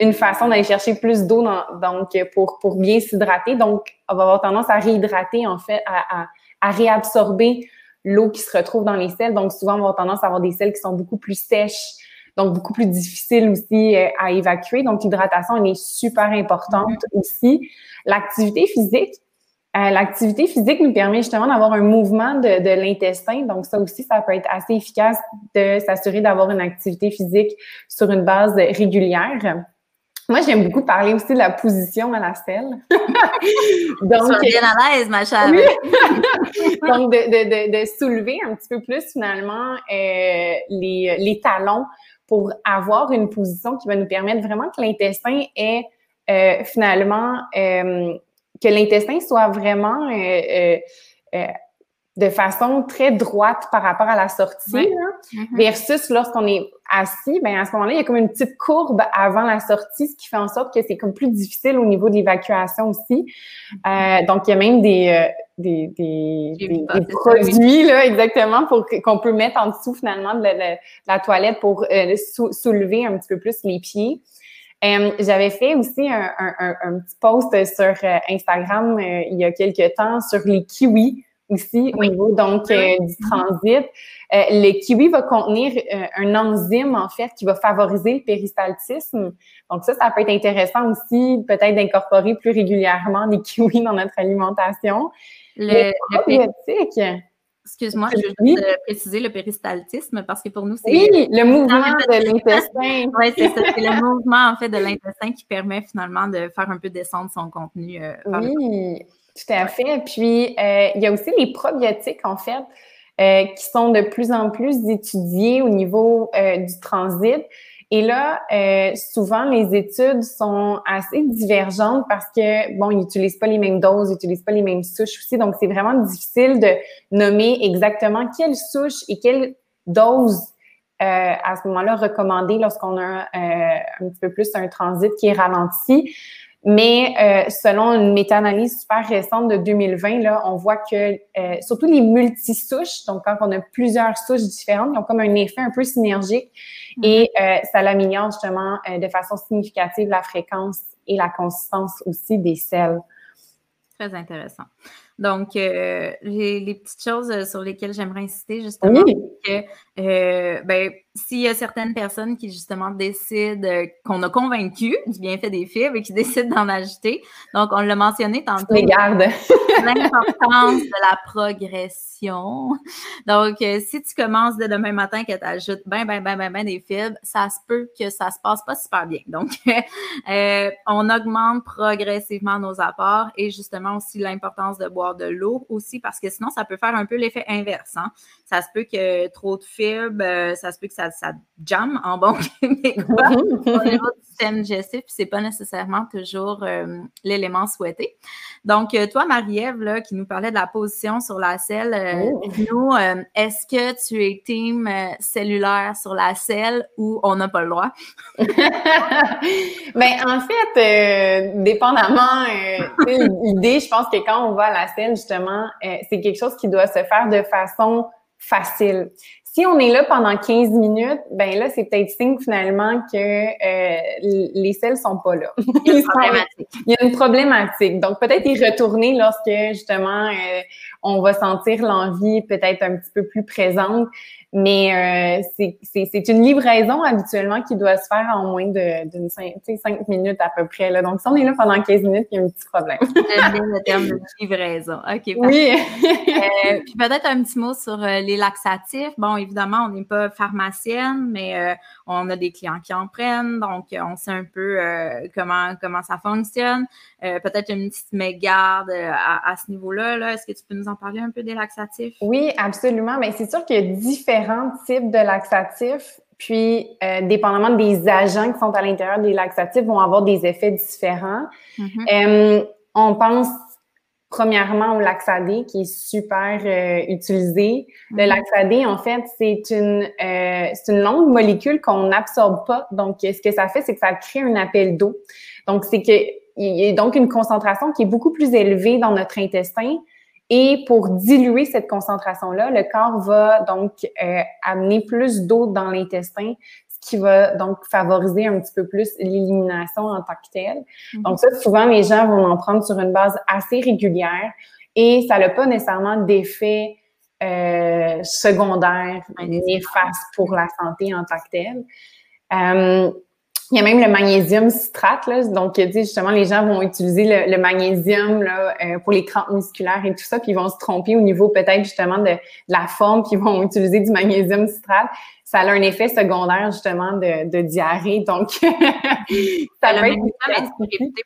une façon d'aller chercher plus d'eau donc pour, pour bien s'hydrater. Donc, on va avoir tendance à réhydrater, en fait, à, à, réabsorber l'eau qui se retrouve dans les selles. Donc, souvent, on va avoir tendance à avoir des selles qui sont beaucoup plus sèches, donc beaucoup plus difficiles aussi euh, à évacuer. Donc, l'hydratation, elle est super importante mm-hmm. aussi. L'activité physique, euh, l'activité physique nous permet justement d'avoir un mouvement de, de l'intestin. Donc, ça aussi, ça peut être assez efficace de s'assurer d'avoir une activité physique sur une base régulière. Moi, j'aime beaucoup parler aussi de la position à la selle. Donc, bien à l'aise, ma chère. Donc, de, de, de, soulever un petit peu plus finalement euh, les, les talons pour avoir une position qui va nous permettre vraiment que l'intestin ait euh, finalement euh, que l'intestin soit vraiment euh, euh, euh, de façon très droite par rapport à la sortie, mm-hmm. versus lorsqu'on est assis, ben à ce moment-là, il y a comme une petite courbe avant la sortie, ce qui fait en sorte que c'est comme plus difficile au niveau de l'évacuation aussi. Donc, il y a même des, des, des, produits, là, exactement, pour qu'on peut mettre en dessous finalement de la, toilette pour soulever un petit peu plus les pieds. Euh, j'avais fait aussi un, petit post sur euh, Instagram euh, il y a quelques temps sur les kiwis aussi au niveau donc du transit. le kiwi va contenir un enzyme en fait qui va favoriser le péristaltisme. Donc ça, ça peut être intéressant aussi peut-être d'incorporer plus régulièrement des kiwis dans notre alimentation. Le, le, Excuse-moi, je veux juste euh, préciser le péristaltisme parce que pour nous, c'est. Oui, le mouvement de l'intestin. oui, c'est ça. C'est le mouvement, en fait, de l'intestin qui permet finalement de faire un peu descendre son contenu. Euh, oui, tout à fait. Puis, euh, il y a aussi les probiotiques, en fait, qui sont de plus en plus étudiés au niveau du transit. Et là, euh, souvent, les études sont assez divergentes parce que, bon, ils n'utilisent pas les mêmes doses, ils n'utilisent pas les mêmes souches aussi. Donc, c'est vraiment difficile de nommer exactement quelle souche et quelle dose euh, à ce moment-là recommandée lorsqu'on a euh, un petit peu plus un transit qui est ralenti. Mais euh, selon une méta-analyse super récente de 2020, là, on voit que euh, surtout les multisouches, donc quand on a plusieurs souches différentes, ils ont comme un effet un peu synergique et mhm. euh, ça l'améliore justement de façon significative la fréquence et la consistance aussi des selles. Très intéressant. Donc, les, les, petites choses sur lesquelles j'aimerais insister, justement, oui. que ben, s'il y a certaines personnes qui justement décident euh, qu'on a convaincu du bienfait des fibres et qui décident d'en ajouter, donc on l'a mentionné tantôt. L'importance de la progression. Donc, euh, si tu commences dès demain matin que tu ajoutes ben, ben, ben, ben, ben des fibres, ça se peut que ça se passe pas super bien. Donc, on augmente progressivement nos apports et justement aussi l'importance de boire de l'eau aussi parce que sinon, ça peut faire un peu l'effet inverse. Hein? Ça se peut que trop de fibres, euh, ça se peut que ça, ça jamme en bon québécois au niveau du système digestif, puis c'est pas nécessairement toujours euh, l'élément souhaité. Donc, euh, toi, Marie-Ève, qui nous parlait de la position sur la selle, oh. nous, est-ce que tu es team cellulaire sur la selle ou on n'a pas le droit? ben, en fait, dépendamment, l'idée, je pense que quand on va à la selle, justement, c'est quelque chose qui doit se faire de façon facile. Si on est là pendant 15 minutes, ben là, c'est peut-être signe finalement que euh, les selles sont pas là. Il y a une problématique. Il y a une problématique. Donc, peut-être y retourner lorsque, justement, euh, on va sentir l'envie peut-être un petit peu plus présente. Mais euh, c'est une livraison habituellement qui doit se faire en moins d'une cinq, cinq minutes à peu près. Là. Donc, si on est là pendant 15 minutes, il y a un petit problème. Le terme de livraison. OK, Oui. euh, puis peut-être un petit mot sur euh, les laxatifs. Bon, évidemment, on n'est pas pharmacienne, mais euh, on a des clients qui en prennent, donc on sait un peu comment, comment ça fonctionne. Peut-être une petite mégarde à, à, ce niveau-là. -là, Est-ce que tu peux nous en parler un peu des laxatifs? Oui, absolument. Mais c'est sûr qu'il y a différents types de laxatifs, puis euh, dépendamment des agents qui sont à l'intérieur des laxatifs, vont avoir des effets différents. Mm-hmm. Euh, on pense premièrement au laxadé qui est super euh, utilisé. Le mm-hmm. laxadé, en fait, c'est une c'est une longue molécule qu'on n'absorbe pas. Donc, ce que ça fait, c'est que ça crée un appel d'eau. Donc, c'est que il y a donc une concentration qui est beaucoup plus élevée dans notre intestin, et pour diluer cette concentration-là, le corps va donc euh, amener plus d'eau dans l'intestin, ce qui va donc favoriser un petit peu plus l'élimination en tant que telle. Mhm. Donc ça, souvent, les gens vont en prendre sur une base assez régulière et ça n'a pas nécessairement d'effet euh, secondaire néfaste pour la santé en tant que telle. Euh, il y a même le magnésium citrate, là, donc justement, les gens vont utiliser le, magnésium là, euh, pour les crampes musculaires et tout ça, puis ils vont se tromper au niveau peut-être justement de, la forme, puis ils vont utiliser du magnésium citrate. Ça a un effet secondaire justement de, de diarrhée, donc ça peut être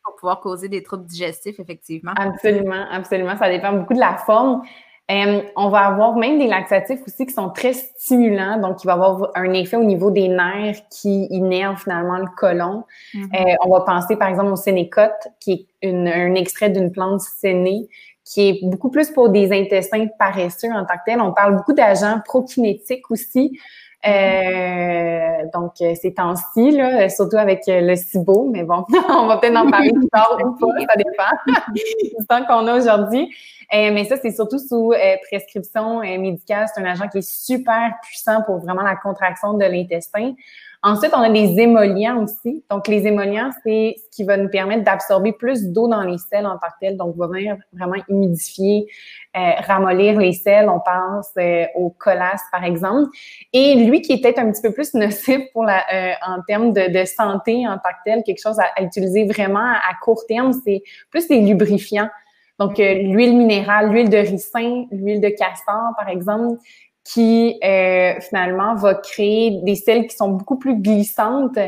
pour pouvoir causer des troubles digestifs, effectivement. Absolument, absolument. Ça dépend beaucoup de la forme. Euh, on va avoir même des laxatifs aussi qui sont très stimulants, donc il va avoir un effet au niveau des nerfs qui innervent finalement le côlon. Mm-hmm. Euh, on va penser par exemple au sénécote, qui est un extrait d'une plante sénée, qui est beaucoup plus pour des intestins paresseux en tant que tel. On parle beaucoup d'agents prokinétiques aussi. Euh, donc, ces temps-ci, là, surtout avec le SIBO, mais bon, on va peut-être en parler plus tard ou pas, ça dépend du temps qu'on a aujourd'hui. Euh, mais ça, c'est surtout sous euh, prescription euh, médicale. C'est un agent qui est super puissant pour vraiment la contraction de l'intestin. Ensuite, on a des émollients aussi. Donc, les émollients, c'est ce qui va nous permettre d'absorber plus d'eau dans les selles en tant que tel. Donc, va venir vraiment humidifier, ramollir les selles. On pense au colasse, par exemple. Et lui, qui est peut-être un petit peu plus nocif pour la, en termes de, santé en tant que tel, quelque chose à, utiliser vraiment à, à court terme, c'est plus les lubrifiants. Donc, euh, l'huile minérale, l'huile de ricin, l'huile de castor, par exemple, qui euh, finalement va créer des selles qui sont beaucoup plus glissantes,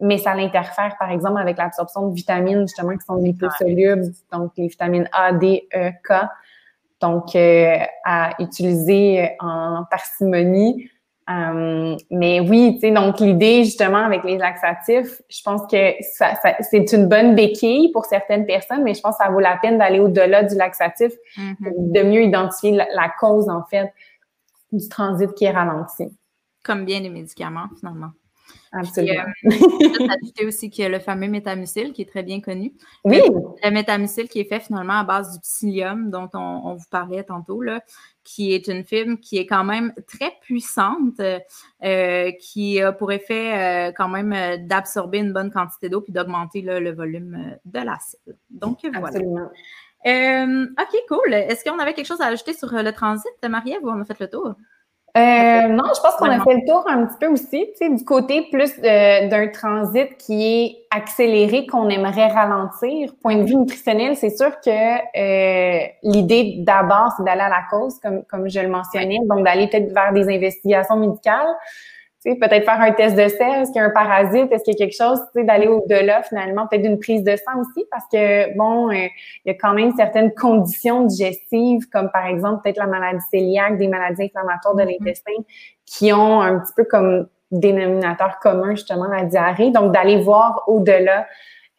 mais ça l'interfère, par exemple, avec l'absorption de vitamines, justement, qui sont liposolubles, donc les vitamines A, D, E, K. Donc, euh, à utiliser en parcimonie. Euh, mais oui, tu sais, donc l'idée justement avec les laxatifs, je pense que ça, c'est une bonne béquille pour certaines personnes, mais je pense que ça vaut la peine d'aller au-delà du laxatif, mm-hmm. de mieux identifier la, cause en fait du transit qui est ralenti. Comme bien les médicaments finalement. Absolument. Euh, ajouter aussi a le fameux métamucil qui est très bien connu. Oui. Le, métamucil qui est fait finalement à base du psyllium dont on, vous parlait tantôt, là, qui est une fibre qui est quand même très puissante, euh, qui a pour effet euh, quand même d'absorber une bonne quantité d'eau puis d'augmenter le volume de l'acide. Donc voilà. Absolument. OK, cool. Est-ce qu'on avait quelque chose à ajouter sur le transit, Marie-Ève, ou on a fait le tour? Euh, non, je pense qu'on a fait le tour un petit peu aussi, tu sais, du côté plus d'un transit qui est accéléré qu'on aimerait ralentir. Point de vue nutritionnel, c'est sûr que euh, l'idée d'abord, c'est d'aller à la cause, comme, comme je le mentionnais, donc d'aller peut-être vers des investigations médicales peut-être faire un test de sel, est-ce qu'il y a un parasite, est-ce qu'il y a quelque chose, tu sais, d'aller au-delà finalement, peut-être d'une prise de sang aussi, parce que bon, euh, il y a quand même certaines conditions digestives, comme par exemple peut-être la maladie cœliaque, des maladies inflammatoires de mm-hmm. l'intestin, qui ont un petit peu comme dénominateur commun justement la diarrhée. Donc d'aller voir au-delà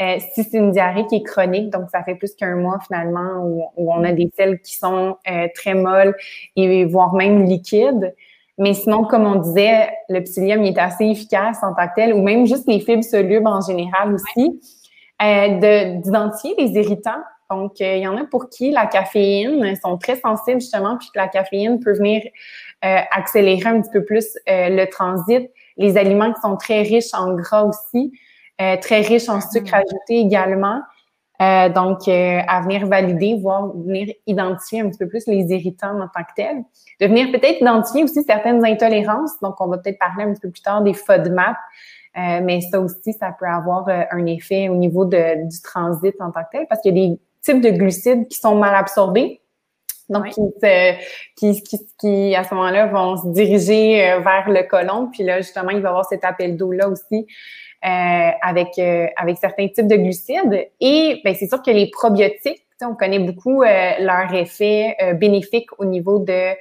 euh, si c'est une diarrhée qui est chronique, donc ça fait plus qu'un mois finalement où, on a des selles qui sont euh, très molles et voire même liquides. Mais sinon, comme on disait, le psyllium est assez efficace en tant que tel, ou même juste les fibres solubles en général aussi, euh, d'identifier les irritants. Donc, euh, il y en a pour qui la caféine sont très sensibles justement, puis que la caféine peut venir euh, accélérer un petit peu plus euh, le transit. Les aliments qui sont très riches en gras aussi, très riches en sucre mm. ajouté également. Euh, donc, euh, à venir valider, voir, venir identifier un petit peu plus les irritants en tant que tels. De venir peut-être identifier aussi certaines intolérances. Donc, on va peut-être parler un petit peu plus tard des FODMAP. Euh, mais ça aussi, ça peut avoir euh, un effet au niveau de, du transit en tant que tel parce qu'il y a des types de glucides qui sont mal absorbés. Donc, qui, qui, qui, à ce moment-là, vont se diriger vers le côlon. Puis là, justement, il va y avoir cet appel d'eau-là aussi euh, avec, euh, avec certains types de glucides. Et ben, c'est sûr que les probiotiques, on connaît beaucoup euh, leur effet bénéfique au niveau de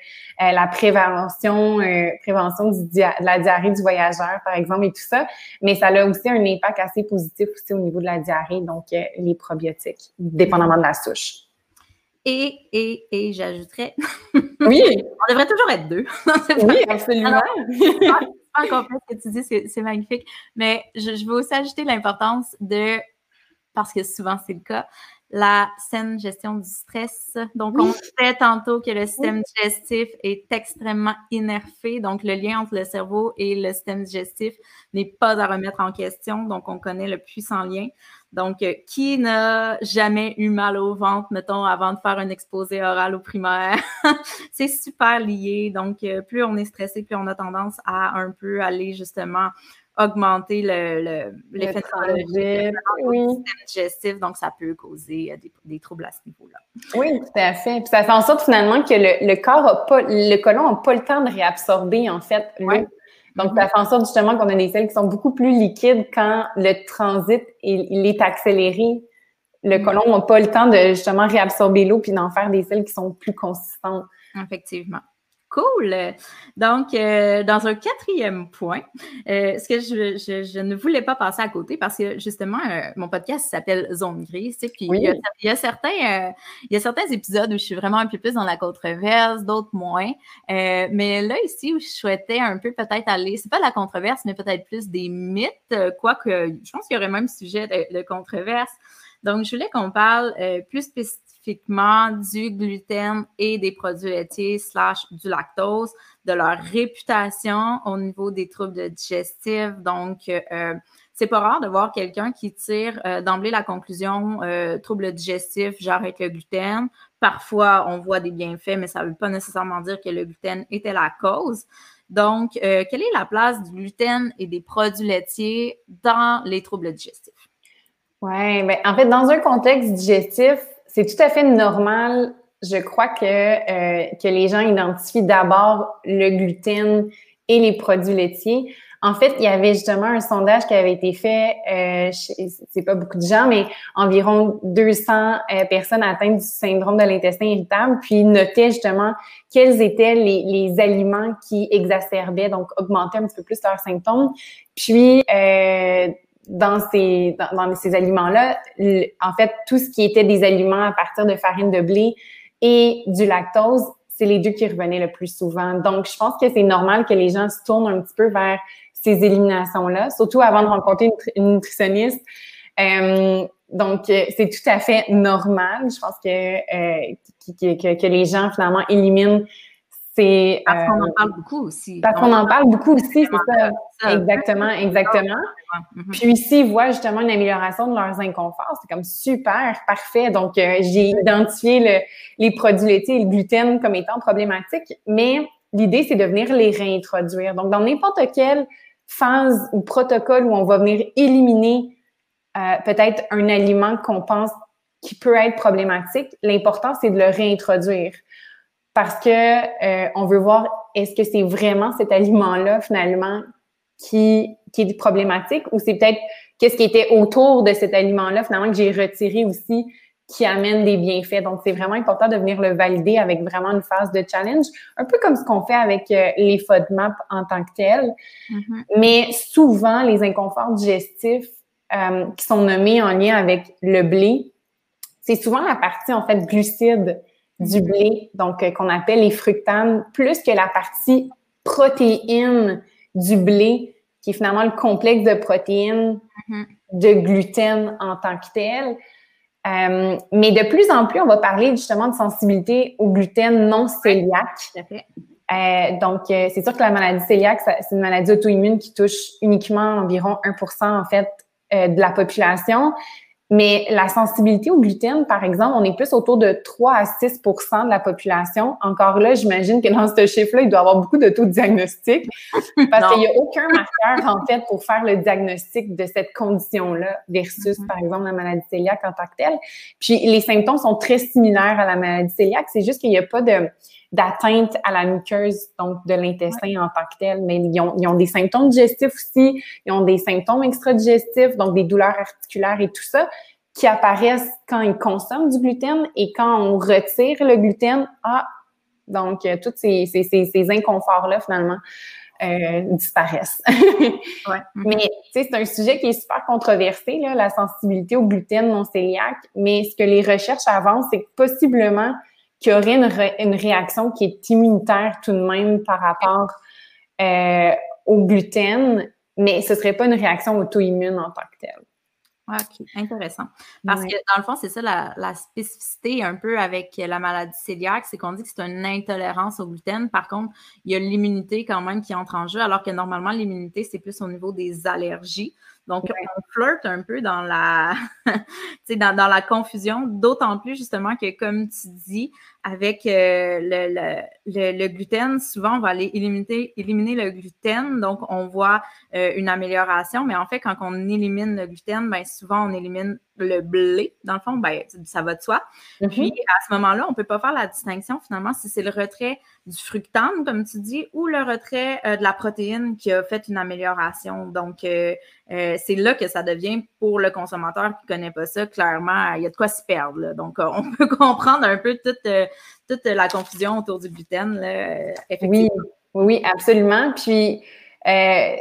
la prévention, prévention de la diarrhée du voyageur, par exemple, et tout ça. Mais ça a aussi un impact assez positif aussi au niveau de la diarrhée, donc les probiotiques, dépendamment de la souche. Et, et, et j'ajouterais. Oui. on devrait toujours être deux. oui, absolument encore ce que tu dis, c'est magnifique. Mais je, je veux aussi ajouter l'importance de, parce que souvent c'est le cas, la saine gestion du stress. Donc, on sait tantôt que le système digestif est extrêmement innervé. Donc, le lien entre le cerveau et le système digestif n'est pas à remettre en question. Donc, on connaît le puissant lien. Donc, euh, qui n'a jamais eu mal au ventre, mettons, avant de faire un exposé oral au primaire? c'est super lié. Donc, euh, plus on est stressé, plus on a tendance à un peu aller justement augmenter le, l'effet le oui. digestif, donc ça peut causer euh, des, troubles à ce niveau-là. Oui, tout à fait. Puis ça fait en sorte finalement que le, corps a pas, le côlon n'a pas le temps de réabsorber en fait l'eau. Donc, ça fait en sorte justement qu'on a des selles qui sont beaucoup plus liquides quand le transit il, est accéléré. Le côlon n'a pas le temps de justement réabsorber l'eau puis d'en faire des selles qui sont plus consistantes. Effectivement. Cool. Donc, euh, dans un quatrième point, euh, ce que je, ne voulais pas passer à côté parce que justement, euh, mon podcast s'appelle Zone grise, puis il, y a, certains, il y a certains épisodes où je suis vraiment un peu plus dans la controverse, d'autres moins. mais là, ici, où je souhaitais un peu peut-être aller, c'est pas la controverse, mais peut-être plus des mythes, quoique je pense qu'il y aurait même sujet de, de controverse. Donc, je voulais qu'on parle plus spécifiquement du gluten et des produits laitiers slash du lactose, de leur réputation au niveau des troubles digestifs. Donc, euh, c'est pas rare de voir quelqu'un qui tire euh, d'emblée la conclusion euh, troubles digestifs, j'arrête le gluten. Parfois, on voit des bienfaits, mais ça ne veut pas nécessairement dire que le gluten était la cause. Donc, euh, quelle est la place du gluten et des produits laitiers dans les troubles digestifs? Oui, mais ben, en fait, dans un contexte digestif, c'est tout à fait normal, je crois, que, euh, que les gens identifient d'abord le gluten et les produits laitiers. En fait, il y avait justement un sondage qui avait été fait, euh, c'est pas beaucoup de gens, mais environ 200 euh, personnes atteintes du syndrome de l'intestin irritable, puis notaient justement quels étaient les, les, aliments qui exacerbaient, donc augmentaient un petit peu plus leurs symptômes. Puis, euh, dans ces, dans, ces aliments-là, en fait, tout ce qui était des aliments à partir de farine de blé et du lactose, c'est les deux qui revenaient le plus souvent. Donc, je pense que c'est normal que les gens se tournent un petit peu vers ces éliminations-là, surtout avant de rencontrer une, nutritionniste. Euh, donc, euh, c'est tout à fait normal. Je pense que, euh, que, que, les gens, finalement, éliminent c'est. Parce qu'on en euh, parle beaucoup aussi. Parce qu'on en parle beaucoup aussi, c'est ça. Exactement, exactement. Puis ici, ils voient justement une amélioration de leurs inconforts. C'est comme super, parfait. Donc, euh, j'ai identifié les produits laitiers et le gluten comme étant problématiques, mais l'idée, c'est de venir les réintroduire. Donc, dans n'importe quelle phase ou protocole où on va venir éliminer euh, peut-être un aliment qu'on pense qui peut être problématique, l'important, c'est de le réintroduire parce que euh, on veut voir est-ce que c'est vraiment cet aliment-là finalement qui, qui est problématique? Ou c'est peut-être qu'est-ce qui était autour de cet aliment-là finalement que j'ai retiré aussi qui amène des bienfaits? Donc, c'est vraiment important de venir le valider avec vraiment une phase de challenge, un peu comme ce qu'on fait avec euh, les FODMAP en tant que tel. Mm-hmm. Mais souvent, les inconforts digestifs euh, qui sont nommés en lien avec le blé, c'est souvent la partie, en fait, glucide du blé, donc euh, qu'on appelle les fructanes, plus que la partie protéine du blé, qui est finalement le complexe de protéines, mm-hmm. de gluten en tant que tel. Euh, mais de plus en plus, on va parler justement de sensibilité au gluten non cœliaque. Euh, donc, c'est sûr que la maladie cœliaque, c'est une maladie auto-immune qui touche uniquement environ 1 en fait de la population. Mais la sensibilité au gluten, par exemple, on est plus autour de 3 à 6% de la population. Encore là, j'imagine que dans ce chiffre-là, il doit y avoir beaucoup de taux de diagnostic parce qu'il n'y a aucun marqueur, en fait, pour faire le diagnostic de cette condition-là versus, par exemple, la maladie cœliaque en tant que telle. Puis, les symptômes sont très similaires à la maladie cœliaque. C'est juste qu'il n'y a pas de d'atteinte à la muqueuse, donc de l'intestin en tant que tel. Mais ils ont, ils ont des symptômes digestifs aussi, ils ont des symptômes extra-digestifs, donc des douleurs articulaires et tout ça, qui apparaissent quand ils consomment du gluten et quand on retire le gluten, ah, donc euh, tous ces, ces, ces, inconforts-là, finalement, euh, disparaissent. ouais. Mais c'est un sujet qui est super controversé, là, la sensibilité au gluten non cœliaque. Mais ce que les recherches avancent, c'est que possiblement qu'il y aurait une, réaction qui est immunitaire tout de même par rapport euh, au gluten, mais ce ne serait pas une réaction auto-immune en tant que telle. OK, intéressant. Parce que dans le fond, c'est ça la, la, spécificité un peu avec la maladie cœliaque, c'est qu'on dit que c'est une intolérance au gluten. Par contre, il y a l'immunité quand même qui entre en jeu, alors que normalement, l'immunité, c'est plus au niveau des allergies. Donc, on flirte un peu dans la, dans, dans la confusion, d'autant plus justement que, comme tu dis, avec euh, le, le, le, gluten, souvent, on va aller éliminer, éliminer le gluten. Donc, on voit euh, une amélioration. Mais en fait, quand on élimine le gluten, bien, souvent, on élimine le blé. Dans le fond, ben, ça va de soi. Mm-hmm. Puis, à ce moment-là, on ne peut pas faire la distinction, finalement, si c'est le retrait du fructane, comme tu dis, ou le retrait euh, de la protéine qui a fait une amélioration. Donc, c'est là que ça devient, pour le consommateur qui ne connaît pas ça, clairement, il y a de quoi se perdre. Donc, on peut comprendre un peu toute toute la confusion autour du gluten. Là, oui, oui, absolument. Puis, euh,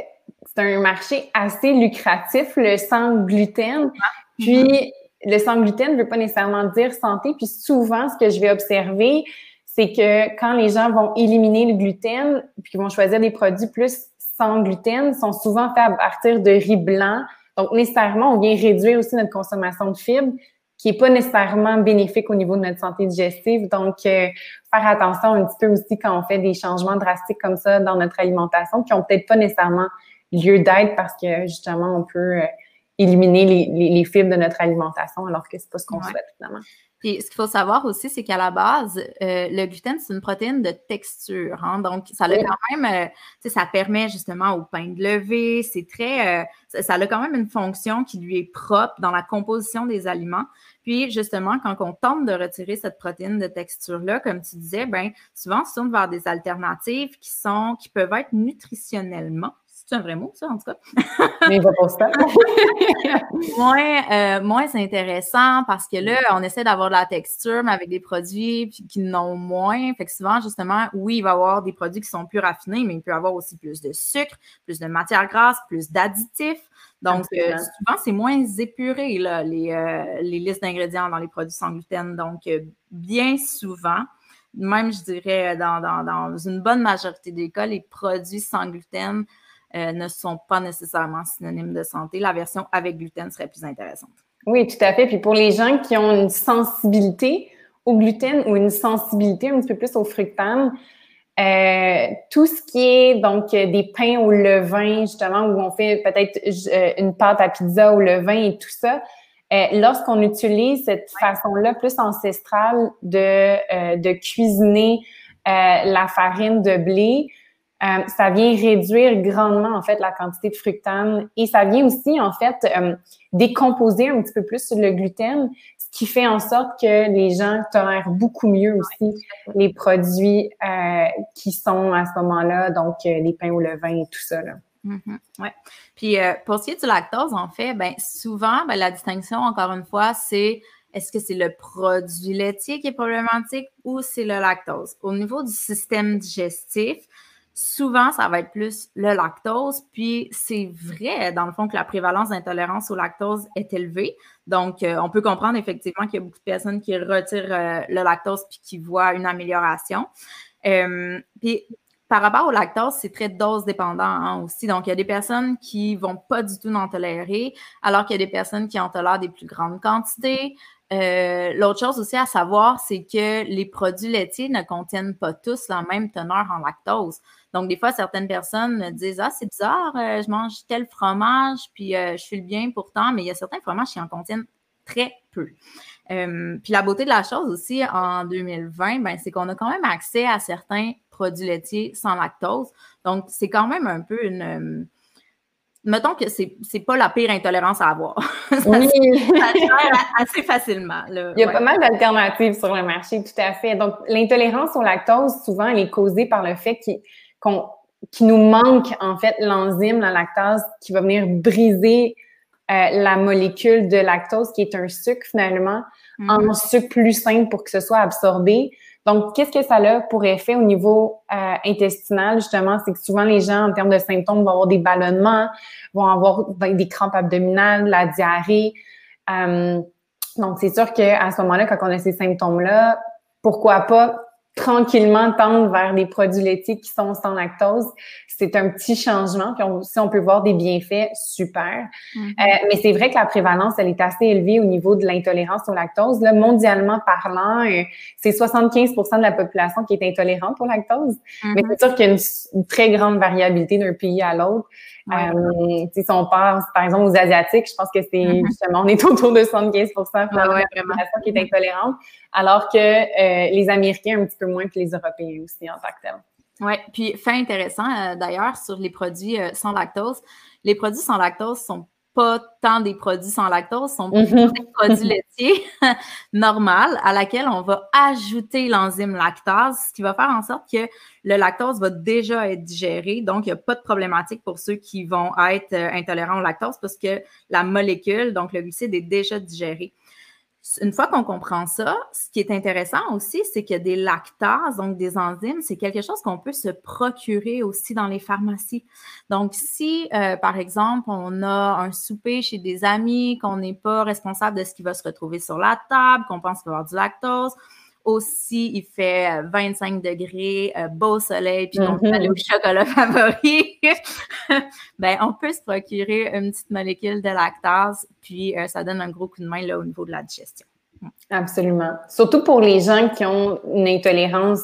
c'est un marché assez lucratif, le sans gluten. Ah, puis, le sans gluten ne veut pas nécessairement dire santé. Puis, souvent, ce que je vais observer, c'est que quand les gens vont éliminer le gluten, puis qu'ils vont choisir des produits plus sans gluten, sont souvent faits à partir de riz blanc. Donc, nécessairement, on vient réduire aussi notre consommation de fibres qui est pas nécessairement bénéfique au niveau de notre santé digestive. Donc, euh, faire attention un petit peu aussi quand on fait des changements drastiques comme ça dans notre alimentation, qui ont peut-être pas nécessairement lieu d'être parce que justement, on peut euh, éliminer les, les, fibres de notre alimentation alors que c'est pas ce qu'on souhaite finalement. Puis, ce qu'il faut savoir aussi, c'est qu'à la base, euh, le gluten, c'est une protéine de texture. Hein, donc, ça a quand même, euh, ça permet justement au pain de lever. C'est très, euh, ça, a quand même une fonction qui lui est propre dans la composition des aliments. Puis, justement, quand on tente de retirer cette protéine de texture-là, comme tu disais, ben souvent, on se tourne vers des alternatives qui sont, qui peuvent être nutritionnellement c'est un vrai mot, ça, en tout cas. Mais va pas moins, euh, moins intéressant parce que là, on essaie d'avoir de la texture, mais avec des produits qui n'ont moins. Fait que souvent, justement, oui, il va y avoir des produits qui sont plus raffinés, mais il peut y avoir aussi plus de sucre, plus de matière grasse, plus d'additifs. Donc, euh, souvent, c'est moins épuré, là, les, euh, les listes d'ingrédients dans les produits sans gluten. Donc, bien souvent, même, je dirais, dans, dans, dans, une bonne majorité des cas, les produits sans gluten euh, ne sont pas nécessairement synonymes de santé. La version avec gluten serait plus intéressante. Oui, tout à fait. Puis pour les gens qui ont une sensibilité au gluten ou une sensibilité un petit peu plus au fructane, euh, tout ce qui est donc des pains au levain, justement, où on fait peut-être euh, une pâte à pizza au levain et tout ça, lorsqu'on utilise cette façon-là plus ancestrale de, de cuisiner la farine de blé, euh, ça vient réduire grandement en fait la quantité de fructane et ça vient aussi en fait euh, décomposer un petit peu plus le gluten, ce qui fait en sorte que les gens tolèrent beaucoup mieux aussi les produits euh, qui sont à ce moment-là, donc les pains au levain et tout ça. Là. Mm-hmm. ouais. Puis pour ce qui est du lactose, en fait, ben souvent, ben, la distinction, encore une fois, c'est est-ce que c'est le produit laitier qui est problématique ou c'est le lactose? Au niveau du système digestif, souvent, ça va être plus le lactose. Puis c'est vrai, dans le fond, que la prévalence d'intolérance au lactose est élevée. Donc, euh, on peut comprendre effectivement qu'il y a beaucoup de personnes qui retirent euh, le lactose puis qui voient une amélioration. Euh, puis par rapport au lactose, c'est très dose dépendant hein, aussi. Donc, il y a des personnes qui vont pas du tout en tolérer, alors qu'il y a des personnes qui en tolèrent des plus grandes quantités. Euh, l'autre chose aussi à savoir, c'est que les produits laitiers ne contiennent pas tous la même teneur en lactose. Donc, des fois, certaines personnes me disent Ah, c'est bizarre, euh, je mange tel fromage, puis euh, je file bien pourtant, mais il y a certains fromages qui en contiennent très peu. puis la beauté de la chose aussi en 2020, ben, c'est qu'on a quand même accès à certains produits laitiers sans lactose. Donc, c'est quand même un peu une mettons que c'est n'est pas la pire intolérance à avoir. oui. assez facilement. Il y a pas mal d'alternatives sur le marché, tout à fait. Donc, l'intolérance au lactose, souvent, elle est causée par le fait qu'on nous manque, en fait, l'enzyme, la lactase, qui va venir briser euh, la molécule de lactose, qui est un sucre, finalement, en mm. sucre plus simple pour que ce soit absorbé. Donc, qu'est-ce que ça a pour effet au niveau euh, intestinal, justement? C'est que souvent, les gens, en termes de symptômes, vont avoir des ballonnements, vont avoir des crampes abdominales, la diarrhée. Euh, donc, c'est sûr qu'à ce moment-là, quand on a ces symptômes-là, pourquoi pas tranquillement tendre vers des produits laitiers qui sont sans lactose. C'est un petit changement. Puis si on peut voir des bienfaits, super. Mm-hmm. Euh, mais c'est vrai que la prévalence, elle est assez élevée au niveau de l'intolérance au lactose. Là, mondialement parlant, euh, c'est 75% de la population qui est intolérante au lactose. Mm-hmm. Mais c'est sûr qu'il y a une, très grande variabilité d'un pays à l'autre. Euh, si on pense, par exemple, aux Asiatiques, je pense que c'est mm-hmm. justement, on est autour de 75 de la population qui est intolérante, alors que euh, les Américains un petit peu moins que les Européens aussi en tant que tel. Oui, puis fait intéressant euh, d'ailleurs sur les produits sans lactose. Les produits sans lactose sont pas tant des produits sans lactose, sont mm-hmm. des produits laitiers normal à laquelle on va ajouter l'enzyme lactase, ce qui va faire en sorte que le lactose va déjà être digéré. Donc, il n'y a pas de problématique pour ceux qui vont être euh, intolérants au lactose parce que la molécule, donc le glucide, est déjà digéré une fois qu'on comprend ça, ce qui est intéressant aussi, c'est que des lactases, donc des enzymes, c'est quelque chose qu'on peut se procurer aussi dans les pharmacies. Donc, si, euh, par exemple, on a un souper chez des amis, qu'on n'est pas responsable de ce qui va se retrouver sur la table, qu'on pense qu'il va y avoir du lactose, aussi, il fait 25 euh, degrés, euh, beau soleil, puis on fait le chocolat favori, ben, on peut se procurer une petite molécule de lactase, puis euh, ça donne un gros coup de main là, au niveau de la digestion. Absolument. Surtout pour les gens qui ont une intolérance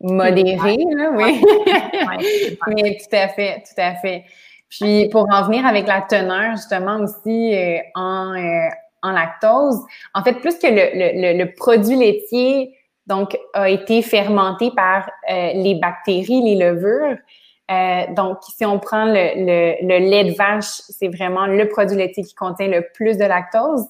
modérée, oui. Mais tout à fait, tout à fait. Puis pour en venir avec la teneur, justement aussi en, en lactose. En fait, plus que le, produit laitier donc a été fermenté par euh, les bactéries, les levures. Euh, donc, si on prend le, le, lait de vache, c'est vraiment le produit laitier qui contient le plus de lactose.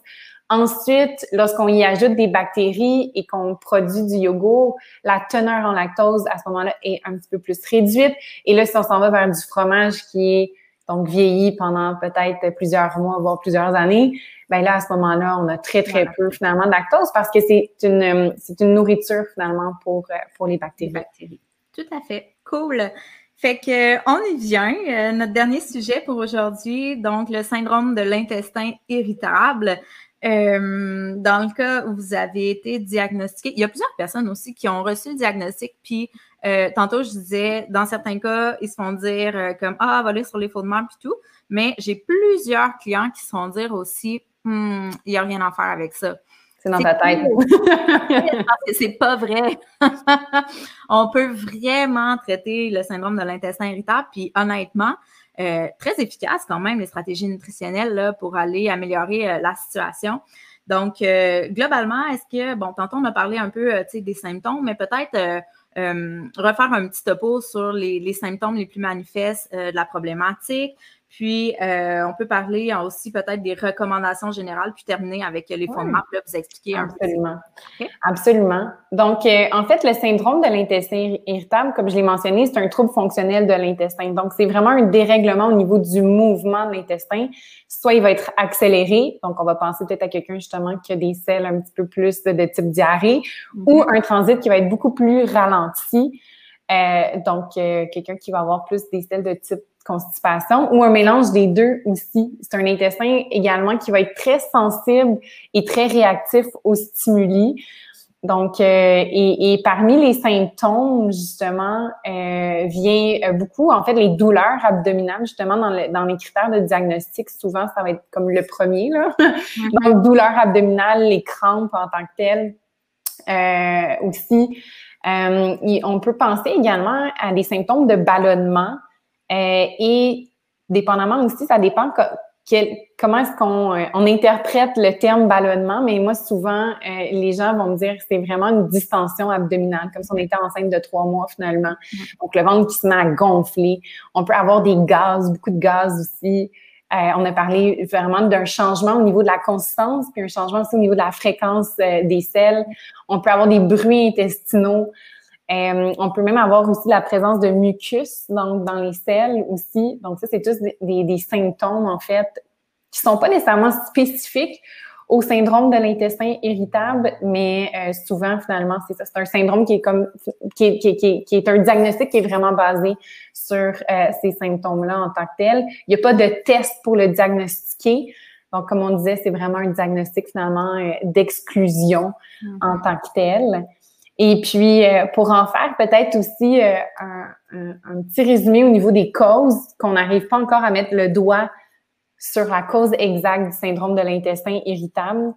Ensuite, lorsqu'on y ajoute des bactéries et qu'on produit du yogourt, la teneur en lactose à ce moment-là est un petit peu plus réduite. Et là, si on s'en va vers du fromage qui est donc vieilli pendant peut-être plusieurs mois, voire plusieurs années, ben là, à ce moment-là, on a très, très peu finalement de lactose parce que c'est une, c'est une nourriture finalement pour, pour les bactéries. bactéries. Tout à fait. Cool. Fait que on y vient. Euh, notre dernier sujet pour aujourd'hui, donc le syndrome de l'intestin irritable. Euh, dans le cas où vous avez été diagnostiqué, il y a plusieurs personnes aussi qui ont reçu le diagnostic, puis euh, tantôt je disais, dans certains cas, ils se font dire comme ah, va aller sur les fondements puis tout, mais j'ai plusieurs clients qui se font dire aussi, hmm, il n'y a rien à faire avec ça. C'est dans ta tête. c'est pas vrai. on peut vraiment traiter le syndrome de l'intestin irritable, puis honnêtement, euh, très efficace quand même, les stratégies nutritionnelles là, pour aller améliorer euh, la situation. Donc, euh, globalement, est-ce que, bon, tantôt on a parlé un peu des symptômes, mais peut-être refaire un petit topo sur les symptômes les plus manifestes de la problématique, puis, euh, on peut parler aussi peut-être des recommandations générales, puis terminer avec les fondements, puis là, vous expliquer un peu. Absolument. Absolument. Donc, euh, en fait, le syndrome de l'intestin irritable, comme je l'ai mentionné, c'est un trouble fonctionnel de l'intestin. Donc, c'est vraiment un dérèglement au niveau du mouvement de l'intestin. Soit il va être accéléré, donc on va penser peut-être à quelqu'un justement qui a des selles un petit peu plus de, type diarrhée, ou mm-hmm. un transit qui va être beaucoup plus ralenti. Euh, donc, quelqu'un qui va avoir plus des selles de type constipation ou un mélange des deux aussi. C'est un intestin également qui va être très sensible et très réactif aux stimuli. Donc, euh, et, parmi les symptômes, justement, euh, vient euh, beaucoup, en fait, les douleurs abdominales, justement, dans, dans les critères de diagnostic, souvent, ça va être comme le premier, là. Donc, douleurs abdominales, les crampes en tant que telles, euh, aussi. on peut penser également à des symptômes de ballonnement, euh, et dépendamment aussi, ça dépend comment est-ce qu'on euh, on interprète le terme ballonnement, mais moi, souvent, euh, les gens vont me dire que c'est vraiment une distension abdominale, comme si on était enceinte de trois mois finalement. Donc, le ventre qui se met à gonfler. On peut avoir des gaz, beaucoup de gaz aussi. on a parlé vraiment d'un changement au niveau de la consistance, puis un changement aussi au niveau de la fréquence des selles. On peut avoir des bruits intestinaux. Euh, on peut même avoir aussi la présence de mucus donc dans les selles aussi. Donc ça, c'est tous des, symptômes en fait qui sont pas nécessairement spécifiques au syndrome de l'intestin irritable, mais euh, souvent finalement c'est ça, c'est un syndrome qui est comme qui est, qui, qui, qui est un diagnostic qui est vraiment basé sur euh, ces symptômes-là en tant que tel. Il n'y a pas de test pour le diagnostiquer. Donc, comme on disait, c'est vraiment un diagnostic finalement d'exclusion mm-hmm. en tant que tel. Et puis, euh, pour en faire peut-être aussi euh, un, un, petit résumé au niveau des causes, qu'on n'arrive pas encore à mettre le doigt sur la cause exacte du syndrome de l'intestin irritable.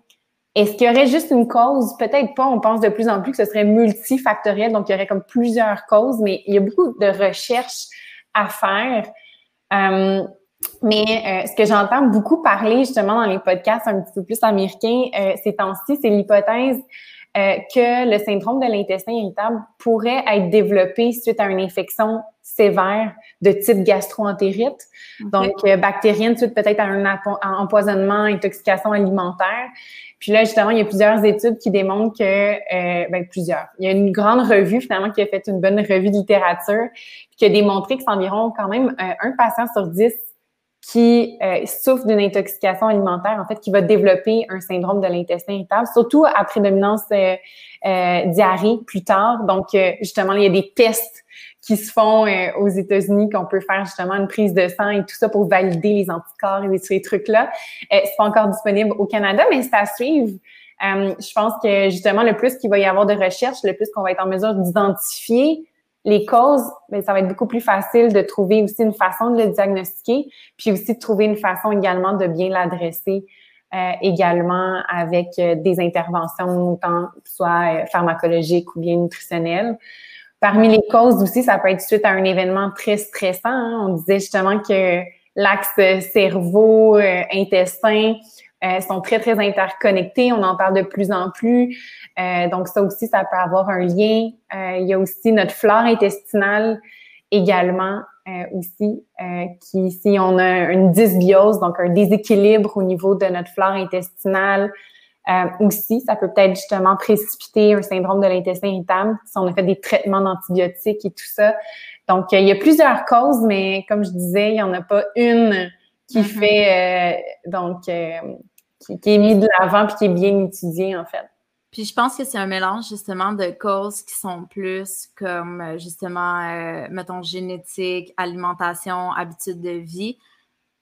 Est-ce qu'il y aurait juste une cause? Peut-être pas. On pense de plus en plus que ce serait multifactoriel, donc il y aurait comme plusieurs causes, mais il y a beaucoup de recherches à faire. Euh, mais ce que j'entends beaucoup parler justement dans les podcasts un petit peu plus américains ces temps-ci, c'est l'hypothèse euh, que le syndrome de l'intestin irritable pourrait être développé suite à une infection sévère de type gastro-entérite, donc euh, bactérienne suite peut-être à un empoisonnement, intoxication alimentaire. Puis là, justement, il y a plusieurs études qui démontrent que, euh, ben, plusieurs. Il y a une grande revue, finalement, qui a fait une bonne revue de littérature, qui a démontré que c'est environ quand même un patient sur dix qui euh, souffre d'une intoxication alimentaire, en fait, qui va développer un syndrome de l'intestin irritable, surtout à prédominance euh, euh diarrhée plus tard. Donc, euh, justement, il y a des tests qui se font aux États-Unis, qu'on peut faire justement une prise de sang et tout ça pour valider les anticorps et ces trucs-là. c'est pas encore disponible au Canada, mais c'est à suivre. je pense que justement, le plus qu'il va y avoir de recherches, le plus qu'on va être en mesure d'identifier les causes, mais ben, ça va être beaucoup plus facile de trouver aussi une façon de le diagnostiquer, puis aussi de trouver une façon également de bien l'adresser euh, également avec euh, des interventions tant soit euh, pharmacologiques ou bien nutritionnelles. Parmi les causes aussi, ça peut être suite à un événement très stressant. Hein. On disait justement que l'axe cerveau-intestin euh, sont très, très interconnectés. On en parle de plus en plus. Euh, donc, ça aussi, ça peut avoir un lien. Euh, il y a aussi notre flore intestinale également aussi, qui, si on a une dysbiose, donc un déséquilibre au niveau de notre flore intestinale, Euh, aussi, ça peut peut-être justement précipiter un syndrome de l'intestin irritable si on a fait des traitements d'antibiotiques et tout ça. Donc, il y a plusieurs causes, mais comme je disais, il n'y en a pas une qui mm-hmm. fait, euh, donc, euh, qui, qui, est mise de l'avant puis qui est bien étudiée, en fait. Puis je pense que c'est un mélange justement de causes qui sont plus comme justement, mettons, génétique, alimentation, habitude de vie,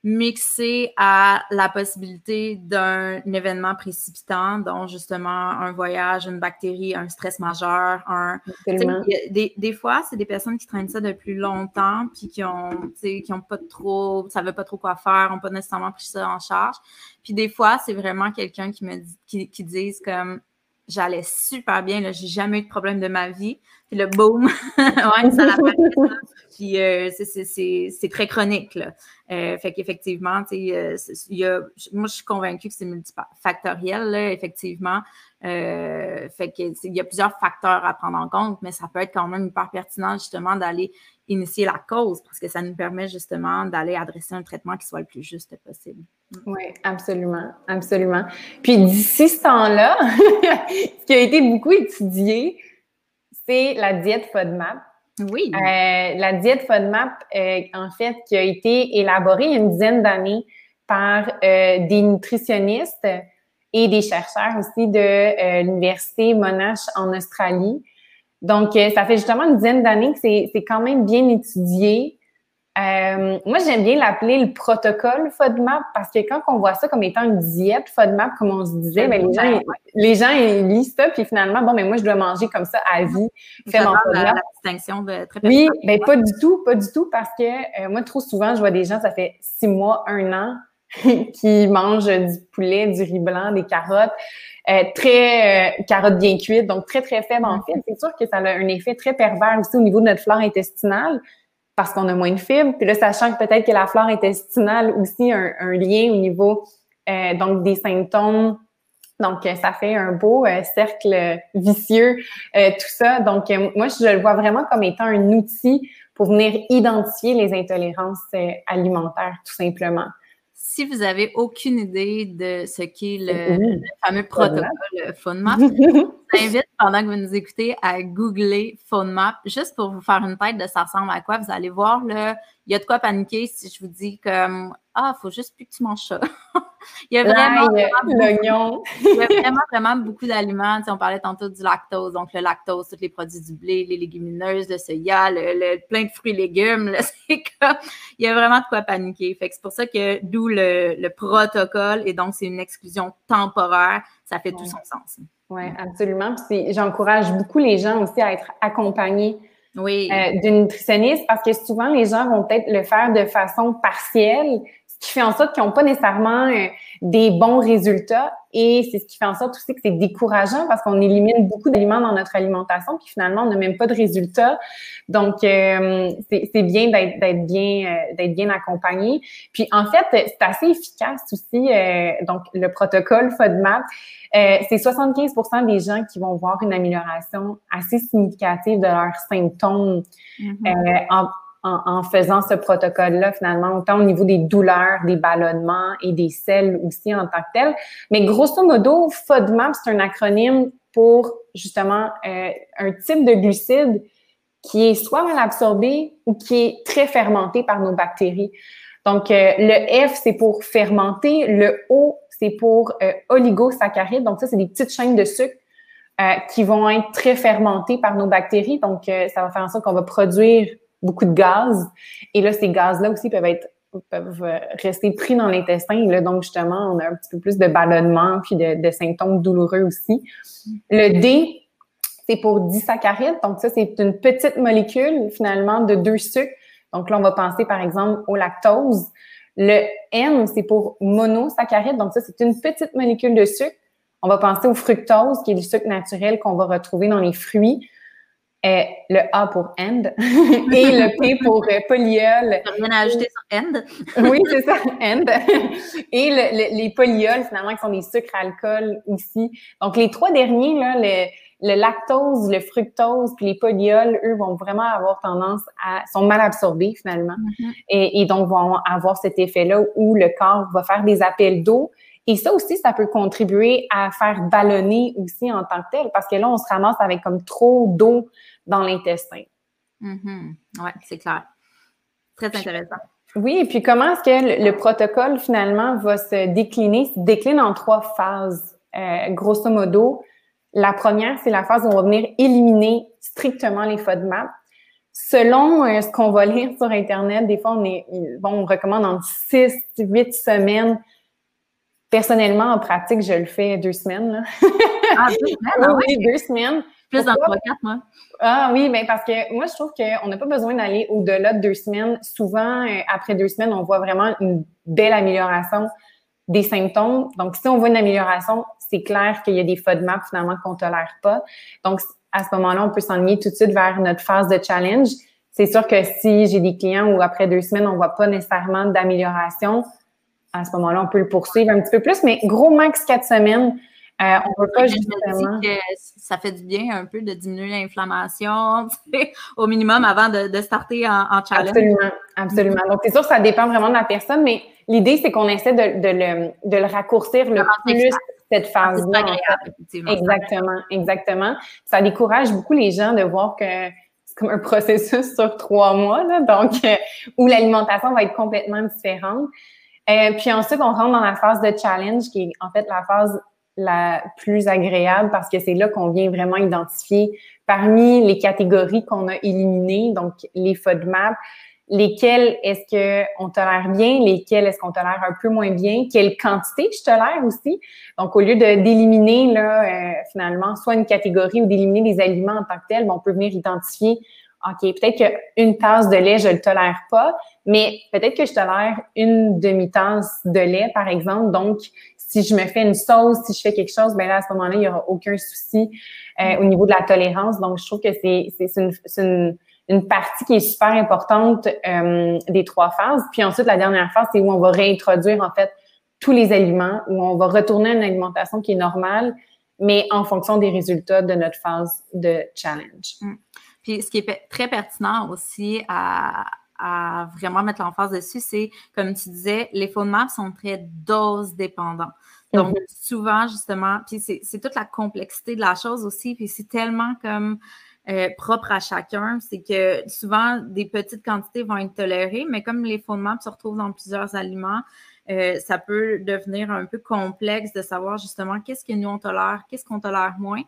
mixé à la possibilité d'un événement précipitant, dont justement un voyage, une bactérie, un stress majeur, un... Des, des, fois, c'est des personnes qui traînent ça depuis longtemps, puis qui ont, qui ont pas trop, savaient pas trop quoi faire, ont pas nécessairement pris ça en charge. Puis des fois, c'est vraiment quelqu'un qui me dit, qui, qui disent comme j'allais super bien, là, j'ai jamais eu de problème de ma vie. Puis le boom, ouais, ça Puis euh, c'est très chronique, là. Euh, fait qu'effectivement, tu sais, euh, moi, je suis convaincue que c'est multifactoriel, là, effectivement. Euh, fait qu'il y a plusieurs facteurs à prendre en compte, mais ça peut être quand même hyper pertinent, justement, d'aller initier la cause parce que ça nous permet justement d'aller adresser un traitement qui soit le plus juste possible. Mm. Oui, absolument, absolument. Puis d'ici ce temps-là, ce qui a été beaucoup étudié, c'est la diète FODMAP. Oui. Euh, la diète FODMAP, euh, en fait, qui a été élaborée il y a une dizaine d'années par euh, des nutritionnistes et des chercheurs aussi de l'Université Monash en Australie. Donc, ça fait justement une dizaine d'années que c'est quand même bien étudié. Euh, moi, j'aime bien l'appeler le protocole FODMAP parce que quand on voit ça comme étant une diète FODMAP, comme on se disait, ben, les, gens, les gens ils lisent ça, puis finalement, bon, mais ben, moi, je dois manger comme ça à vie. Fais mon FODMAP. La, distinction de très Oui, mais ben, pas du tout, pas du tout, parce que euh, moi, trop souvent, je vois des gens, ça fait six mois, un an, qui mangent du poulet, du riz blanc, des carottes. Euh, très carottes bien cuites, donc très, très faibles en fait. C'est sûr que ça a un effet très pervers aussi au niveau de notre flore intestinale parce qu'on a moins de fibres. Puis là, sachant que peut-être que la flore intestinale aussi a un, lien au niveau euh, donc des symptômes. Donc, euh, ça fait un beau euh, cercle vicieux, tout ça. Donc, moi, je le vois vraiment comme étant un outil pour venir identifier les intolérances alimentaires, tout simplement si vous avez aucune idée de ce qu'est le, fameux protocole PhoneMap, je vous invite pendant que vous nous écoutez à googler PhoneMap juste pour vous faire une tête de ça ressemble à quoi. Vous allez voir, là, il y a de quoi paniquer si je vous dis comme Ah, il faut juste plus que tu manges ça. il y a vraiment, l'oignon. il y a vraiment, vraiment beaucoup d'aliments. on parlait tantôt du lactose, donc le lactose, tous les produits du blé, les légumineuses, le soya, le, plein de fruits et légumes. c'est comme, il y a vraiment de quoi paniquer. Fait que c'est pour ça que d'où le, protocole, et donc c'est une exclusion temporaire, ça fait tout son sens. Oui, absolument. J'encourage beaucoup les gens aussi à être accompagnés oui. euh, d'une nutritionniste parce que souvent les gens vont peut-être le faire de façon partielle, qui fait en sorte qu'ils n'ont pas nécessairement euh, des bons résultats et c'est ce qui fait en sorte aussi que c'est décourageant parce qu'on élimine beaucoup d'aliments dans notre alimentation puis finalement on n'a même pas de résultats. Donc euh, c'est bien d'être bien euh, d'être bien accompagné. Puis en fait c'est assez efficace aussi donc le protocole FODMAP. c'est 75 des gens qui vont voir une amélioration assez significative de leurs symptômes mm-hmm. en en, faisant ce protocole-là, finalement, autant au niveau des douleurs, des ballonnements et des selles aussi en tant que tel. Mais grosso modo, FODMAP, c'est un acronyme pour justement euh, un type de glucide qui est soit mal absorbé ou qui est très fermenté par nos bactéries. Donc, euh, le F, c'est pour fermenter. Le O, c'est pour euh, oligosaccharides. Donc, ça, c'est des petites chaînes de sucre qui vont être très fermentées par nos bactéries. Donc, ça va faire en sorte qu'on va produire beaucoup de gaz. Et là, ces gaz-là aussi peuvent être peuvent rester pris dans l'intestin. Là, donc, justement, on a un petit peu plus de ballonnement puis de, symptômes douloureux aussi. Le D, c'est pour disaccharides. Donc, ça, c'est une petite molécule, finalement, de deux sucres. Donc, là, on va penser, par exemple, au lactose. Le M, c'est pour monosaccharide. Donc, ça, c'est une petite molécule de sucre. On va penser au fructose, qui est du sucre naturel qu'on va retrouver dans les fruits le A pour end et le P pour euh, polyols. rien à ajouter sur end? oui, c'est ça, end. Et les polyols, finalement, qui sont des sucres à alcool aussi. Donc, les trois derniers, là, le, lactose, le fructose, puis les polyols, eux, vont vraiment avoir tendance à, sont mal absorbés finalement, mm-hmm. et, et, donc vont avoir cet effet-là où le corps va faire des appels d'eau Et ça aussi, ça peut contribuer à faire ballonner aussi en tant que tel, parce que là, on se ramasse avec comme trop d'eau dans l'intestin. Mm-hmm. Oui, c'est clair. Très intéressant. Oui, et puis comment est-ce que le, protocole finalement va se décliner? Il se décline en trois phases, euh, grosso modo. La première, c'est la phase où on va venir éliminer strictement les FODMAP. Selon euh, ce qu'on va lire sur Internet, des fois, on est, bon, on recommande en 6, 8 semaines. Personnellement, en pratique, je le fais deux semaines. Là. Ah, deux semaines? Ah oui, deux semaines. Plus dans trois, quatre, moi. Ah oui, mais parce que moi, je trouve qu'on n'a pas besoin d'aller au-delà de deux semaines. Souvent, euh, après deux semaines, on voit vraiment une belle amélioration des symptômes. Donc, si on voit une amélioration, c'est clair qu'il y a des FODMAP finalement qu'on ne tolère pas. Donc, à ce moment-là, on peut s'enligner tout de suite vers notre phase de challenge. C'est sûr que si j'ai des clients où après deux semaines, on ne voit pas nécessairement d'amélioration, à ce moment-là, on peut le poursuivre un petit peu plus, mais gros max quatre semaines. Euh, on veut pas justement. Que ça fait du bien un peu de diminuer l'inflammation, au minimum avant de, de starter en, en, challenge. Absolument, absolument. Donc, c'est sûr que ça dépend vraiment de la personne, mais l'idée, c'est qu'on essaie de, de, le, de le raccourcir le plus cette ah, phase-là. Exactement, exactement. Ça décourage beaucoup les gens de voir que c'est comme un processus sur trois mois, là, donc euh, où l'alimentation va être complètement différente. Euh, puis ensuite, on rentre dans la phase de challenge, qui est en fait la phase la plus agréable parce que c'est là qu'on vient vraiment identifier parmi les catégories qu'on a éliminées, donc les FODMAP, lesquels est-ce qu'on tolère bien, lesquels est-ce qu'on tolère un peu moins bien, quelle quantité je tolère aussi. Donc, au lieu d'éliminer là euh, finalement soit une catégorie ou d'éliminer des aliments en tant que tels, on peut venir identifier, OK, peut-être qu'une tasse de lait, je le tolère pas, mais peut-être que je tolère une demi-tasse de lait, par exemple. Donc, si je me fais une sauce, si je fais quelque chose, ben là, à ce moment-là, il n'y aura aucun souci euh, au niveau de la tolérance. Donc, je trouve que c'est une, une une partie qui est super importante euh, des trois phases. Puis ensuite, la dernière phase, c'est où on va réintroduire en fait tous les aliments, où on va retourner à une alimentation qui est normale, mais en fonction des résultats de notre phase de challenge. Mm. Puis ce qui est très pertinent aussi à, à vraiment mettre l'emphase dessus, c'est, comme tu disais, les maps sont très dose dépendants. Donc, mm-hmm. souvent, justement, puis c'est toute la complexité de la chose aussi, puis c'est tellement comme euh, propre à chacun. C'est que souvent, des petites quantités vont être tolérées, mais comme les fondements se retrouvent dans plusieurs aliments, euh, ça peut devenir un peu complexe de savoir justement qu'est-ce que nous on tolère, qu'est-ce qu'on tolère moins.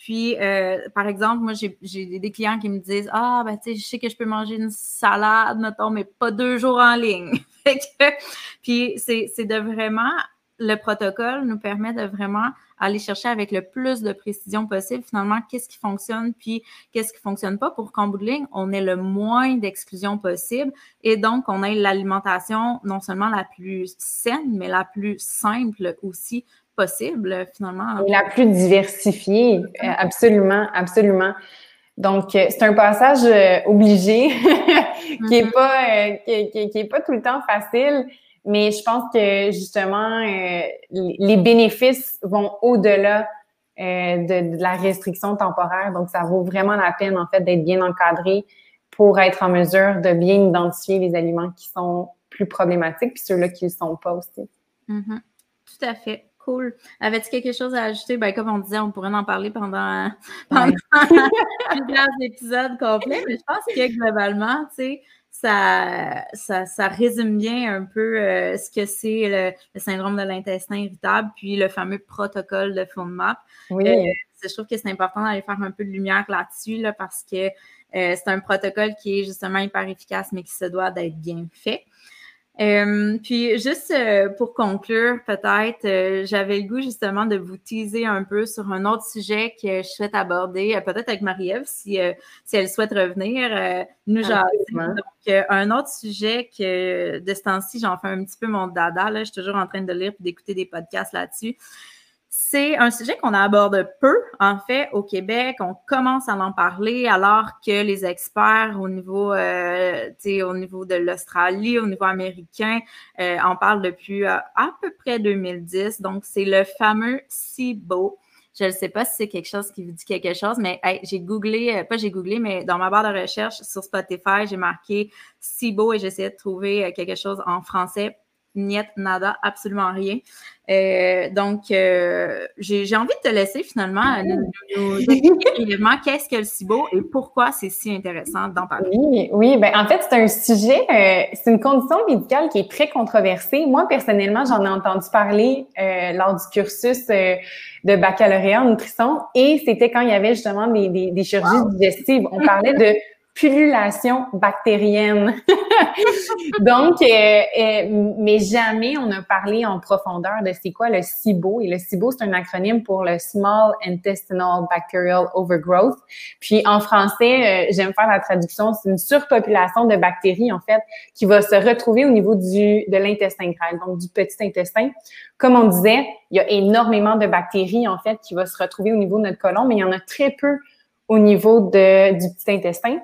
Puis, euh, par exemple, moi, j'ai des clients qui me disent Ah, ben, tu sais, je sais que je peux manger une salade, mettons, mais pas deux jours en ligne. puis, c'est de vraiment, le protocole nous permet de vraiment aller chercher avec le plus de précision possible, finalement, qu'est-ce qui fonctionne, puis qu'est-ce qui fonctionne pas pour qu'en bout de ligne, on ait le moins d'exclusion possible et donc on ait l'alimentation non seulement la plus saine, mais la plus simple aussi possible, finalement. Et la plus diversifiée, euh, absolument, absolument. Donc, euh, c'est un passage euh, obligé qui n'est mm-hmm. pas, qui, qui est pas tout le temps facile. Mais je pense que justement, euh, les bénéfices vont au-delà euh, de, la restriction temporaire. Donc, ça vaut vraiment la peine, en fait, d'être bien encadré pour être en mesure de bien identifier les aliments qui sont plus problématiques, puis ceux-là qui ne le sont pas aussi. Mm-hmm. Tout à fait. Cool. Avais-tu quelque chose à ajouter? Ben, comme on disait, on pourrait en parler pendant, pendant plusieurs épisodes complets, mais je pense que globalement, tu sais, ça, ça, résume bien un peu euh, ce que c'est le, syndrome de l'intestin irritable, puis le fameux protocole de FODMAP. Oui. Euh, je trouve que c'est important d'aller faire un peu de lumière là-dessus, là, parce que euh, c'est un protocole qui est justement hyper efficace, mais qui se doit d'être bien fait. Euh, puis juste euh, pour conclure, peut-être, euh, j'avais le goût justement de vous teaser un peu sur un autre sujet que je souhaite aborder, peut-être avec Marie-Ève si, si elle souhaite revenir, nous jaser. Donc, un autre sujet que de ce temps-ci, j'en fais un petit peu mon dada, là, je suis toujours en train de lire et d'écouter des podcasts là-dessus. C'est un sujet qu'on aborde peu, en fait, au Québec. On commence à en parler alors que les experts au niveau, euh, au niveau de l'Australie, au niveau américain, euh, en parlent depuis euh, à peu près 2010. Donc, c'est le fameux SIBO. Je ne sais pas si c'est quelque chose qui vous dit quelque chose, mais j'ai googlé, euh, pas j'ai googlé, mais dans ma barre de recherche sur Spotify, j'ai marqué SIBO et j'essayais de trouver quelque chose en français niet, nada, absolument rien. Euh, donc, euh, j'ai envie de te laisser finalement nous, nous expliquer brièvement qu'est-ce que le SIBO et pourquoi c'est si intéressant d'en parler. Oui, oui, ben en fait, c'est un sujet, euh, c'est une condition médicale qui est très controversée. Moi, personnellement, j'en ai entendu parler lors du cursus de baccalauréat en nutrition et c'était quand il y avait justement des, des, des chirurgies digestives. On parlait de pullulation bactérienne. Donc, euh, euh, mais jamais on a parlé en profondeur de c'est quoi le SIBO. Et le SIBO, c'est un acronyme pour le Small Intestinal Bacterial Overgrowth. Puis en français, euh, j'aime faire la traduction, c'est une surpopulation de bactéries, en fait, qui va se retrouver au niveau du de l'intestin grêle, donc du petit intestin. Comme on disait, il y a énormément de bactéries, en fait, qui vont se retrouver au niveau de notre colon, mais il y en a très peu au niveau de, du petit intestin.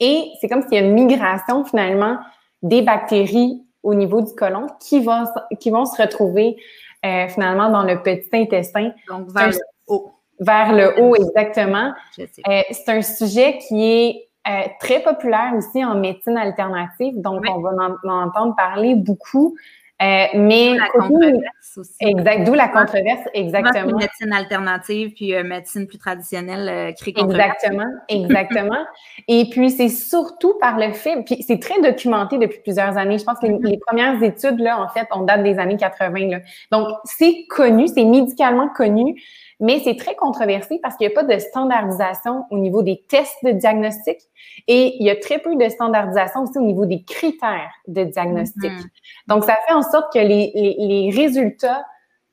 Et c'est comme s'il y a une migration finalement des bactéries au niveau du côlon qui vont, qui vont se retrouver euh, finalement dans le petit intestin. Donc vers le haut. Vers le haut, exactement. Euh, c'est un sujet qui est euh, très populaire aussi en médecine alternative, donc on va en, entendre parler beaucoup. Euh, mais la controverse aussi. Exact, d'où la controverse, exactement. médecine alternative puis euh, médecine plus traditionnelle euh, crée Exactement, exactement. Et puis c'est surtout par le fait, puis c'est très documenté depuis plusieurs années. Je pense que les, mm-hmm. les, premières études là, en fait, on date des années 80 là. Donc c'est connu, c'est médicalement connu mais c'est très controversé parce qu'il n'y a pas de standardisation au niveau des tests de diagnostic et il y a très peu de standardisation aussi au niveau des critères de diagnostic. Mm-hmm. Donc, ça fait en sorte que les, les, résultats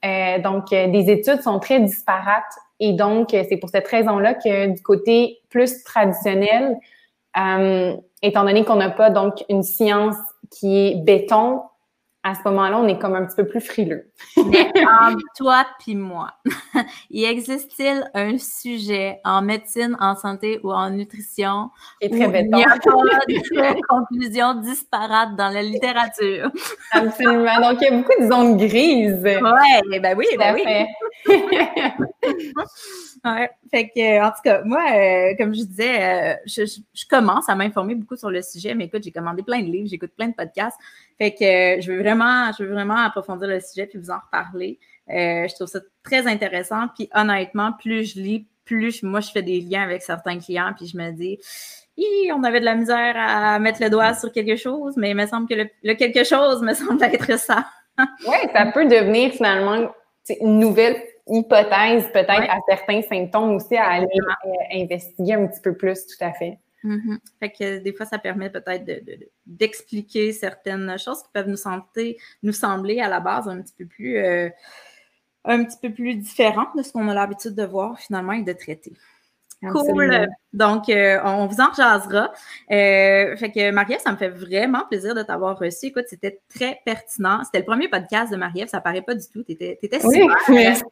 euh, donc euh, des études sont très disparates et donc euh, c'est pour cette raison-là que du côté plus traditionnel, euh, étant donné qu'on n'a pas donc une science qui est béton, à ce moment-là, on est comme un petit peu plus frileux. Mais entre toi puis moi, y existe-t-il un sujet en médecine, en santé ou en nutrition qui très béton? Il n'y a pas de conclusion disparate dans la littérature? Absolument. Donc, il y a beaucoup de zones grises. Oui, ben oui, ben oui. Ouais. Fait que, en tout cas, moi, euh, comme je disais, euh, je, je, commence à m'informer beaucoup sur le sujet, mais écoute, j'ai commandé plein de livres, j'écoute plein de podcasts. Fait que euh, je veux vraiment, je veux vraiment approfondir le sujet puis vous en reparler. je trouve ça très intéressant. Puis honnêtement, plus je lis, plus moi je fais des liens avec certains clients, puis je me dis, on avait de la misère à mettre le doigt sur quelque chose, mais il me semble que le, quelque chose me semble être ça. oui, ça peut devenir finalement une nouvelle hypothèse peut-être à certains symptômes aussi à aller euh, investiguer un petit peu plus, tout à fait. Mm-hmm. Fait que des fois, ça permet peut-être d'expliquer certaines choses qui peuvent nous, sembler, nous sembler à la base un petit peu plus, euh, un petit peu plus différentes de ce qu'on a l'habitude de voir finalement et de traiter. Cool. Donc, euh, on vous en jasera. Euh, fait que Marie-Ève, ça me fait vraiment plaisir de t'avoir reçu. Écoute, c'était très pertinent. C'était le premier podcast de Marie-Ève, ça paraît pas du tout. T'étais, étais super. merci.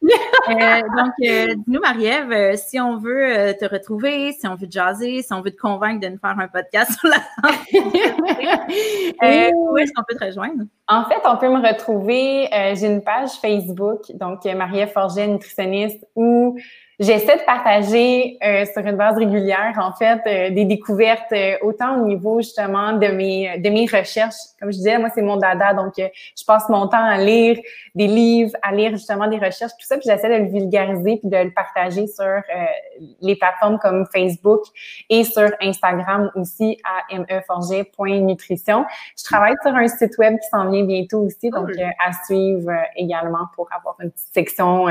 Euh, donc, dis-nous, Marie-Ève, si on veut te retrouver, si on veut te jaser, si on veut te convaincre de nous faire un podcast sur la santé, où est-ce qu'on peut te rejoindre? En fait, on peut me retrouver, j'ai une page Facebook, donc Marie-Ève Forget, nutritionniste, où J'essaie de partager euh, sur une base régulière, en fait, euh, des découvertes, euh, autant au niveau justement de mes de mes recherches. Comme je disais, moi, c'est mon dada, donc je passe mon temps à lire des livres, à lire justement des recherches, tout ça, puis j'essaie de le vulgariser puis de le partager sur les plateformes comme Facebook et sur Instagram aussi à meforger.nutrition. Je travaille sur un site web qui s'en vient bientôt aussi, donc à suivre également pour avoir une petite section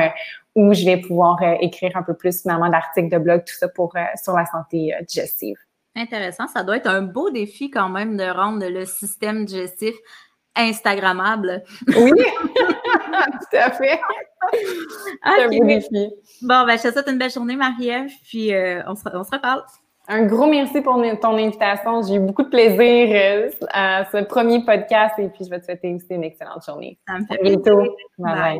où je vais pouvoir euh, écrire un peu plus finalement d'articles de blog, tout ça pour euh, sur la santé euh, digestive. Intéressant. Ça doit être un beau défi quand même de rendre le système digestif Instagrammable. Oui, tout à fait. C'est un beau défi. Bon, ben, je te souhaite une belle journée, Marie-Ève, puis on, se, on se reparle. Un gros merci pour ton invitation. J'ai eu beaucoup de plaisir à ce premier podcast et puis je vais te souhaiter aussi une excellente journée. Ça me fait à bientôt. bye. bye.